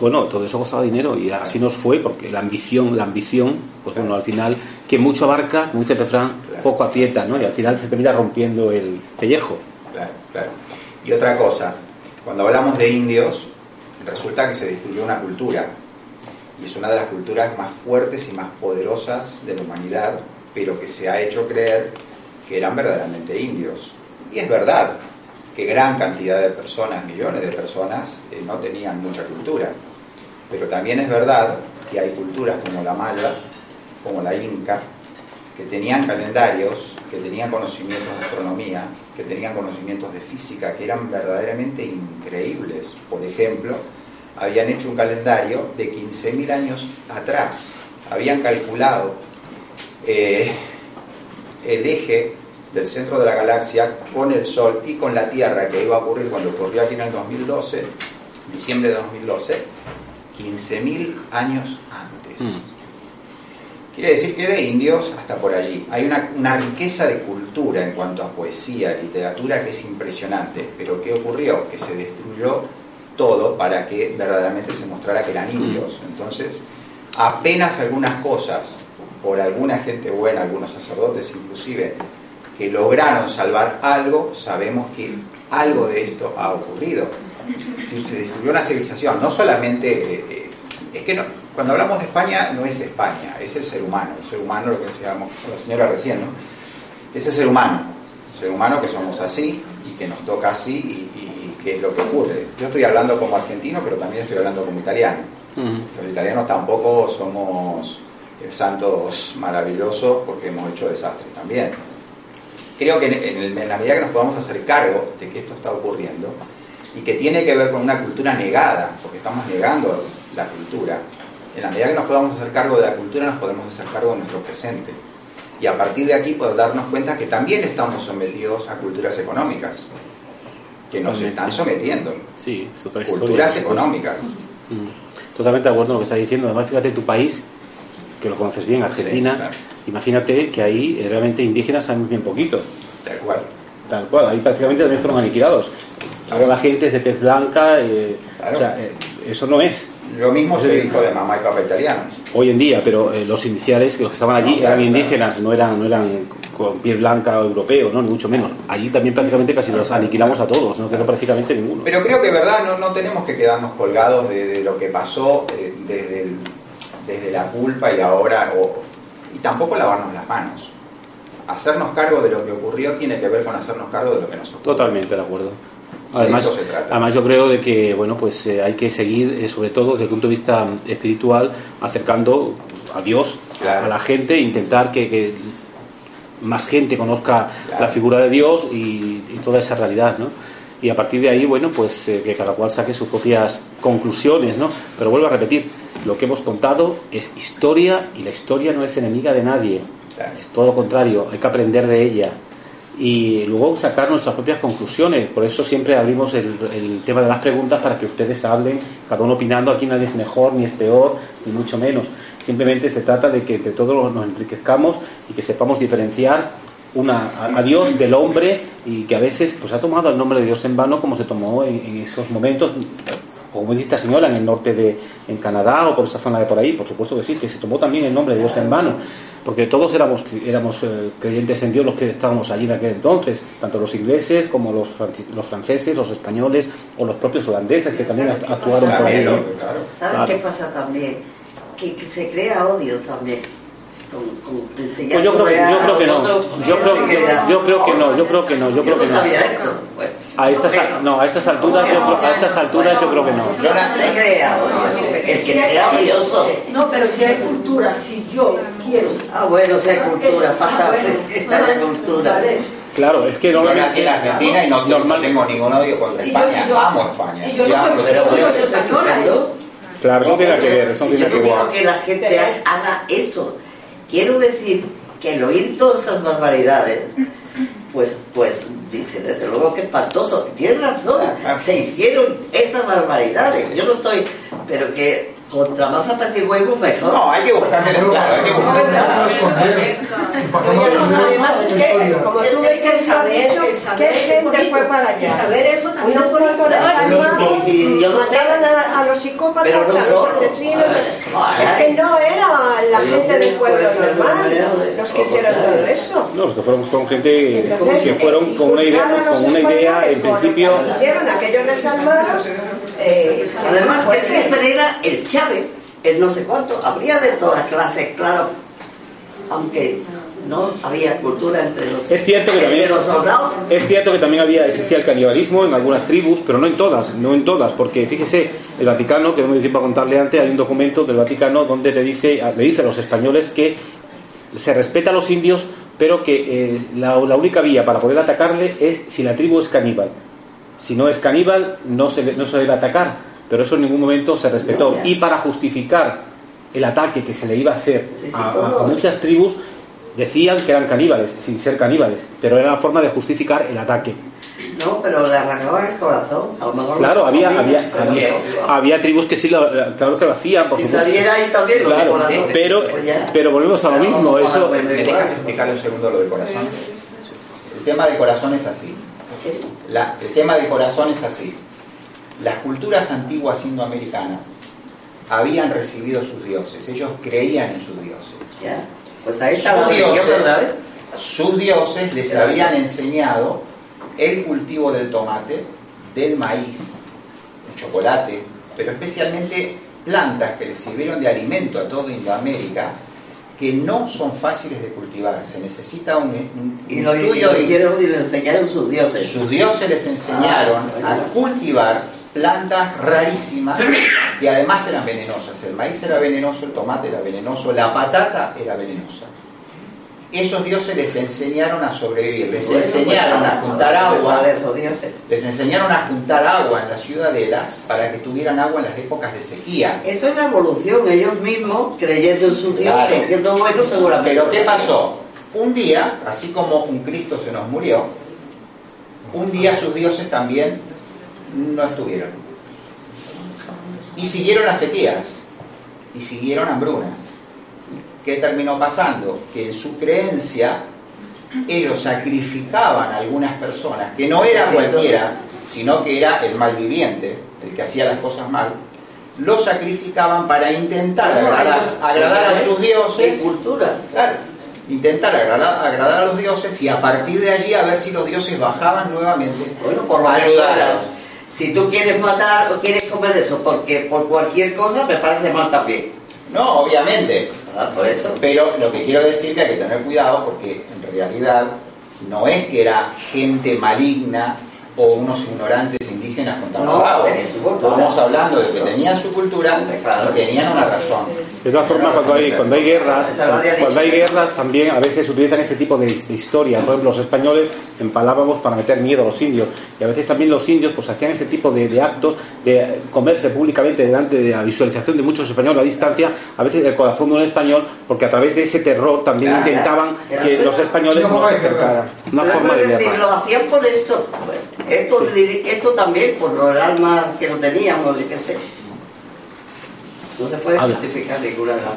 bueno, todo eso costaba dinero y así nos fue porque la ambición, la ambición, pues bueno, al final, que mucho abarca, como dice el refrán, poco aprieta, ¿no? Y al final se termina rompiendo el pellejo. Claro, claro. Y otra cosa, cuando hablamos de indios, resulta que se destruyó una cultura y es una de las culturas más fuertes y más poderosas de la humanidad, pero que se ha hecho creer que eran verdaderamente indios. Y es verdad, que gran cantidad de personas, millones de personas, eh, no tenían mucha cultura. Pero también es verdad que hay culturas como la maya, como la inca, que tenían calendarios, que tenían conocimientos de astronomía, que tenían conocimientos de física, que eran verdaderamente increíbles. Por ejemplo, habían hecho un calendario de 15.000 años atrás. Habían calculado eh, el eje del centro de la galaxia con el Sol y con la Tierra que iba a ocurrir cuando ocurrió aquí en el 2012, diciembre de 2012, 15.000 años antes. Mm. Quiere decir que de indios hasta por allí. Hay una, una, riqueza de cultura en cuanto a poesía, literatura que es impresionante. Pero ¿qué ocurrió? Que se destruyó todo para que verdaderamente se mostrara que eran mm. indios. Entonces, apenas algunas cosas, por alguna gente buena, algunos sacerdotes inclusive, que lograron salvar algo, sabemos que algo de esto ha ocurrido. se destruyó una civilización, no solamente... Eh, eh, es que no, cuando hablamos de España no es España, es el ser humano, el ser humano, lo que decíamos la señora recién, ¿no? Es el ser humano, el ser humano que somos así y que nos toca así y, y, que es lo que ocurre. Yo estoy hablando como argentino, pero también estoy hablando como italiano. Los italianos tampoco somos eh, santos maravillosos porque hemos hecho desastres también creo que en, la medida que nos podamos hacer cargo de que esto está ocurriendo y que tiene que ver con una cultura negada, porque estamos negando la cultura, en la medida que nos podamos hacer cargo de la cultura nos podemos hacer cargo de nuestro presente. Y a partir de aquí poder darnos cuenta que también estamos sometidos a culturas económicas, que nos están sometiendo. Sí, culturas económicas. Mm. Totalmente de acuerdo con lo que estás diciendo. Además, fíjate tu país, que lo conoces bien, Argentina. Sí, claro. Imagínate que ahí eh, realmente indígenas sabemos bien poquito. Tal cual. Tal cual, ahí prácticamente también fueron aniquilados. Ahora la gente es de tez blanca, eh, Claro. o sea, eh, eso no es Lo mismo se dijo de mamá y papá italianos. hoy en día, pero eh, los iniciales, los que estaban allí, No, claro, eran claro. indígenas, no eran, no eran con piel blanca o europeo, ¿no? ni mucho menos. Allí también prácticamente casi los aniquilamos a todos, no quedó prácticamente ninguno. Pero creo que, verdad, no, no tenemos que quedarnos colgados de, de lo que pasó eh, desde, el- desde la culpa y ahora, o- y tampoco lavarnos las manos. Hacernos cargo de lo que ocurrió tiene que ver con hacernos cargo de lo que nos ocurrió. Totalmente de acuerdo. De Además, esto se trata. además yo creo de que bueno pues eh, hay que seguir eh, sobre todo desde el punto de vista espiritual acercando a Dios Claro. a la gente e intentar que, que más gente conozca Claro. la figura de Dios y, y toda esa realidad ¿no? y a partir de ahí bueno pues eh, que cada cual saque sus propias conclusiones ¿no? pero vuelvo a repetir lo que hemos contado es historia y la historia no es enemiga de nadie Claro. es todo lo contrario hay que aprender de ella y luego sacar nuestras propias conclusiones. Por eso siempre abrimos el, el tema de las preguntas para que ustedes hablen, cada uno opinando. Aquí nadie es mejor ni es peor, ni mucho menos. Simplemente se trata de que entre todos nos enriquezcamos y que sepamos diferenciar una, a, a Dios del hombre y que a veces pues ha tomado el nombre de Dios en vano como se tomó en, en esos momentos como dice esta señora en el norte de en Canadá o por esa zona de por ahí por supuesto que sí que se tomó también el nombre de Dios en vano porque todos éramos éramos eh, creyentes en Dios los que estábamos allí en aquel entonces tanto los ingleses como los, los franceses los españoles o los propios holandeses que también act- actuaron por ahí. ¿Sabes Claro. qué pasa también? Que, que se crea odio también. Con, con enseñar Pues yo creo, que- yo creo que no yo creo, yo creo que no yo creo que no yo creo que no sabía esto. Bueno, a estas no a estas alturas yo creo, a estas alturas yo creo que no se crea odio. El que sea odioso. No, pero si hay cultura, si yo quiero. Ah, bueno, si hay cultura, ah, fantástico. bueno. Hay cultura. Vale. claro es que Yo nací en Argentina y no, no normal- tengo ningún odio contra Y yo- España. y yo- Amo España. y yo no soy- pero- Yo te claro eso no tiene que ver eso no tiene yo no que digo ver que la gente haga eso. Quiero decir que el oír todas esas barbaridades, pues, pues dice desde luego que espantoso. Tienes razón, se hicieron esas barbaridades. Yo no estoy, pero que contra más apaciguemos mejor. No, hay que buscarle, claro, hay que no para no esconder Además es que, como tú Es ves que el se han saber, dicho, el ¿qué gente fue para allá? Saber eso también les yo lo sé. mataban a, a los psicópatas, no a los asesinos. Es que no era la gente del pueblo normal los que hicieron todo eso. No, los que fueron, fueron gente que fueron con una idea, con una idea en principio. que hicieron aquellos desarmados. Eh, Además, pues, que siempre era el Chávez, el no sé cuánto, habría de todas clases, claro, aunque no había cultura entre los, Es cierto que entre también los soldados. es cierto que también había existía el canibalismo en algunas tribus, pero no en todas, no en todas, porque fíjese, el Vaticano, que no me dio tiempo a contarle antes, hay un documento del Vaticano donde te dice, le dice a los españoles que se respeta a los indios, pero que eh, la, la única vía para poder atacarle es si la tribu es caníbal. Si no es caníbal, no se, le- no se debe atacar, pero eso en ningún momento se respetó. Y para justificar el ataque que se le iba a hacer a, a- muchas tribus, decían que eran caníbales, sin ser caníbales, pero era la forma de justificar el ataque. No, pero le arrancaban el corazón. A lo mejor Claro, lo había, comían, había, había, que- había tribus que sí, lo, claro que lo hacían, por Si supuesto. saliera ahí también lo Claro, corazón. pero, Pues pero volvemos a lo mismo, eso, bueno, ¿Me igual. dejas explicarle un segundo lo del corazón? El tema del corazón es así. La- el tema del corazón es así. Las culturas antiguas indoamericanas habían recibido sus dioses, ellos creían en sus dioses. Ya. Pues ahí Sus dioses, sus dioses les habían enseñado el cultivo del tomate, del maíz, el chocolate, pero especialmente plantas que les sirvieron de alimento a toda Indoamérica que no son fáciles de cultivar. Se necesita un, un Y lo, y estudio hicieron y le enseñaron sus dioses. sus dioses les enseñaron Ah, a cultivar plantas rarísimas que además eran venenosas. El maíz era venenoso, el tomate era venenoso, la patata era venenosa. Esos dioses les enseñaron a sobrevivir, les Bueno, enseñaron pues, a juntar pues, agua, esos dioses. les enseñaron a juntar agua en las ciudadelas para que tuvieran agua en las épocas de sequía. Eso es la evolución, ellos mismos creyendo en sus dioses, Claro. siendo buenos seguramente. Pero ¿qué pasó? Un día, así como un Cristo se nos murió, un día sus dioses también no estuvieron. Y siguieron las sequías, y siguieron hambrunas. ¿Qué terminó pasando? Que en su creencia ellos sacrificaban a algunas personas, que no era cualquiera, sino que era el malviviente, el que hacía las cosas mal, lo sacrificaban para intentar agradar, agradar a sus dioses. cultura. Claro, intentar agradar, agradar a los dioses y a partir de allí a ver si los dioses bajaban nuevamente Bueno, por lo. Si tú quieres matar o quieres comer eso, porque por cualquier cosa me parece mal también. No, obviamente. Por eso. Pero lo que quiero decir que hay que tener cuidado porque en realidad no es que era gente maligna o unos ignorantes indígenas con No. Estamos hablando de que tenían su cultura y tenían una razón. De todas formas, cuando hay, cuando hay guerras, lo cuando hay guerras también a veces utilizan este tipo de, de historias. Por ejemplo, los españoles empalábamos para meter miedo a los indios. Y a veces también los indios pues hacían ese tipo de, de actos de comerse públicamente delante de la visualización de muchos españoles a distancia, a veces el corazón de un español, porque a través de ese terror también intentaban que los españoles no se acercaran. Una forma de guerra. lo hacían por esto. Esto, esto también, por lo del alma que no teníamos, qué sé. No se puede Habla. justificar ninguna de las.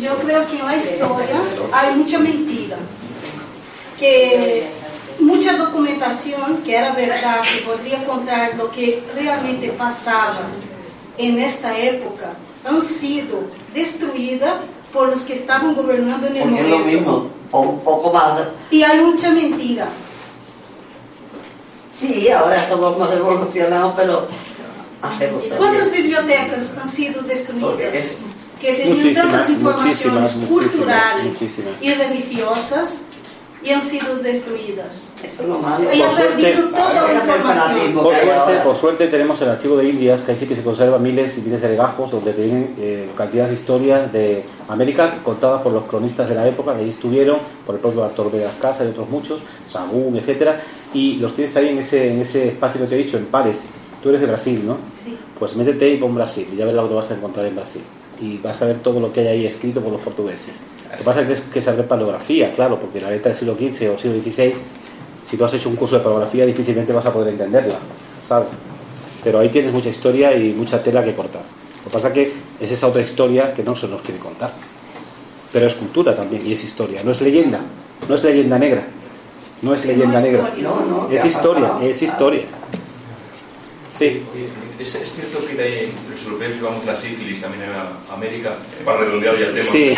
Yo creo que en la historia hay mucha mentira, que mucha documentación que era verdad, que podría contar lo que realmente pasaba en esta época, han sido destruidas por los que estaban gobernando en el Porque es lo momento. mismo, o un poco más. Y hay mucha mentira. Sí, ahora somos más evolucionados, pero ¿Cuántas bibliotecas han sido destruidas? es- Que tenían Muchísimas, tantas informaciones muchísimas, culturales muchísimas. y religiosas y han sido destruidas. Eso es lo malo. Y ha Por suerte- perdido toda la información. Por suerte, por suerte tenemos el archivo de Indias, que ahí sí que se conservan miles y miles de legajos, donde tienen eh, cantidad de historias de América contadas por los cronistas de la época, que ahí estuvieron, por el propio Bartolomé de las Casas y otros muchos, Sagún, etcétera, y los tienes ahí en ese, en ese espacio que te he dicho, en pares. Tú eres de Brasil, ¿no? Sí. Pues métete y pon Brasil, y ya verás lo que vas a encontrar en Brasil. Y vas a ver todo lo que hay ahí escrito por los portugueses. Lo que pasa es que tienes que saber paleografía, claro, porque la letra del siglo XV o siglo XVI, si tú has hecho un curso de paleografía, difícilmente vas a poder entenderla, ¿sabes? Pero ahí tienes mucha historia y mucha tela que cortar. Lo que pasa es que es esa otra historia que no se nos quiere contar. Pero es cultura también y es historia, no es leyenda, no es leyenda negra, no es leyenda No es negra. No, no, ¿qué es historia, es historia. Sí. ¿Es, es cierto que de los europeos llevamos la sífilis también a América? Para redondear ya el tema. Sí,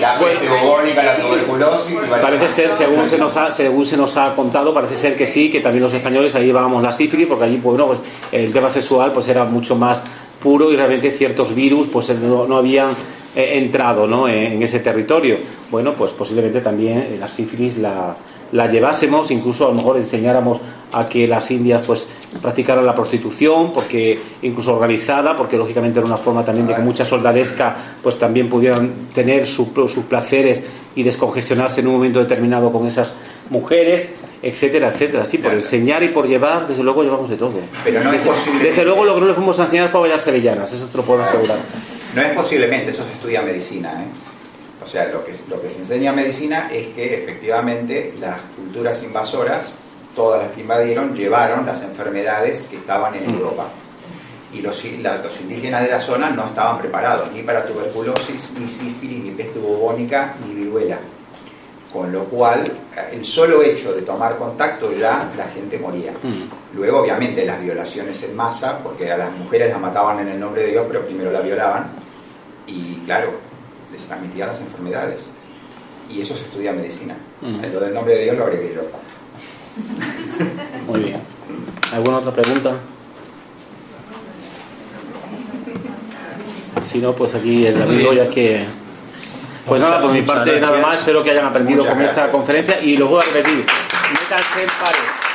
La peste bubónica, la tuberculosis y parece ser, según se, nos ha, según se nos ha contado, parece ser que sí, que también los españoles ahí llevábamos la sífilis, porque allí pues, bueno, pues, el tema sexual pues era mucho más puro y realmente ciertos virus pues no, no habían eh, entrado ¿no? en, en ese territorio. Bueno, pues posiblemente también eh, la sífilis la, la llevásemos, incluso a lo mejor enseñáramos a que las indias pues practicaran la prostitución, porque incluso organizada, porque lógicamente era una forma también de que mucha soldadesca pues también pudieran tener su- sus placeres y descongestionarse en un momento determinado con esas mujeres, etcétera, etcétera. Sí, por enseñar y por llevar, desde luego llevamos de todo. Pero no es posible. Desde luego lo que no le fuimos a enseñar fue a bailar sevillanas, eso te lo puedo asegurar. No es posiblemente, eso se estudia medicina. ¿eh? O sea, lo que, lo que se enseña en medicina es que efectivamente las culturas invasoras, todas las que invadieron, llevaron las enfermedades que estaban en Europa. Y los, la- los indígenas de la zona no estaban preparados ni para tuberculosis, ni sífilis, ni peste bubónica, ni viruela. Con lo cual, el solo hecho de tomar contacto ya la gente moría. Mm. Luego, obviamente, las violaciones en masa, porque a las mujeres las mataban en el nombre de Dios, pero primero la violaban. Y claro, les transmitían las enfermedades. Y eso se estudia en medicina. Mm. En Lo del nombre de Dios lo agregué yo. Muy bien. ¿Alguna otra pregunta? Si no, pues aquí el amigo ya que... Pues nada, por mi parte nada más, espero que hayan aprendido Muchas con esta conferencia y lo voy a repetir. Métanse en pares.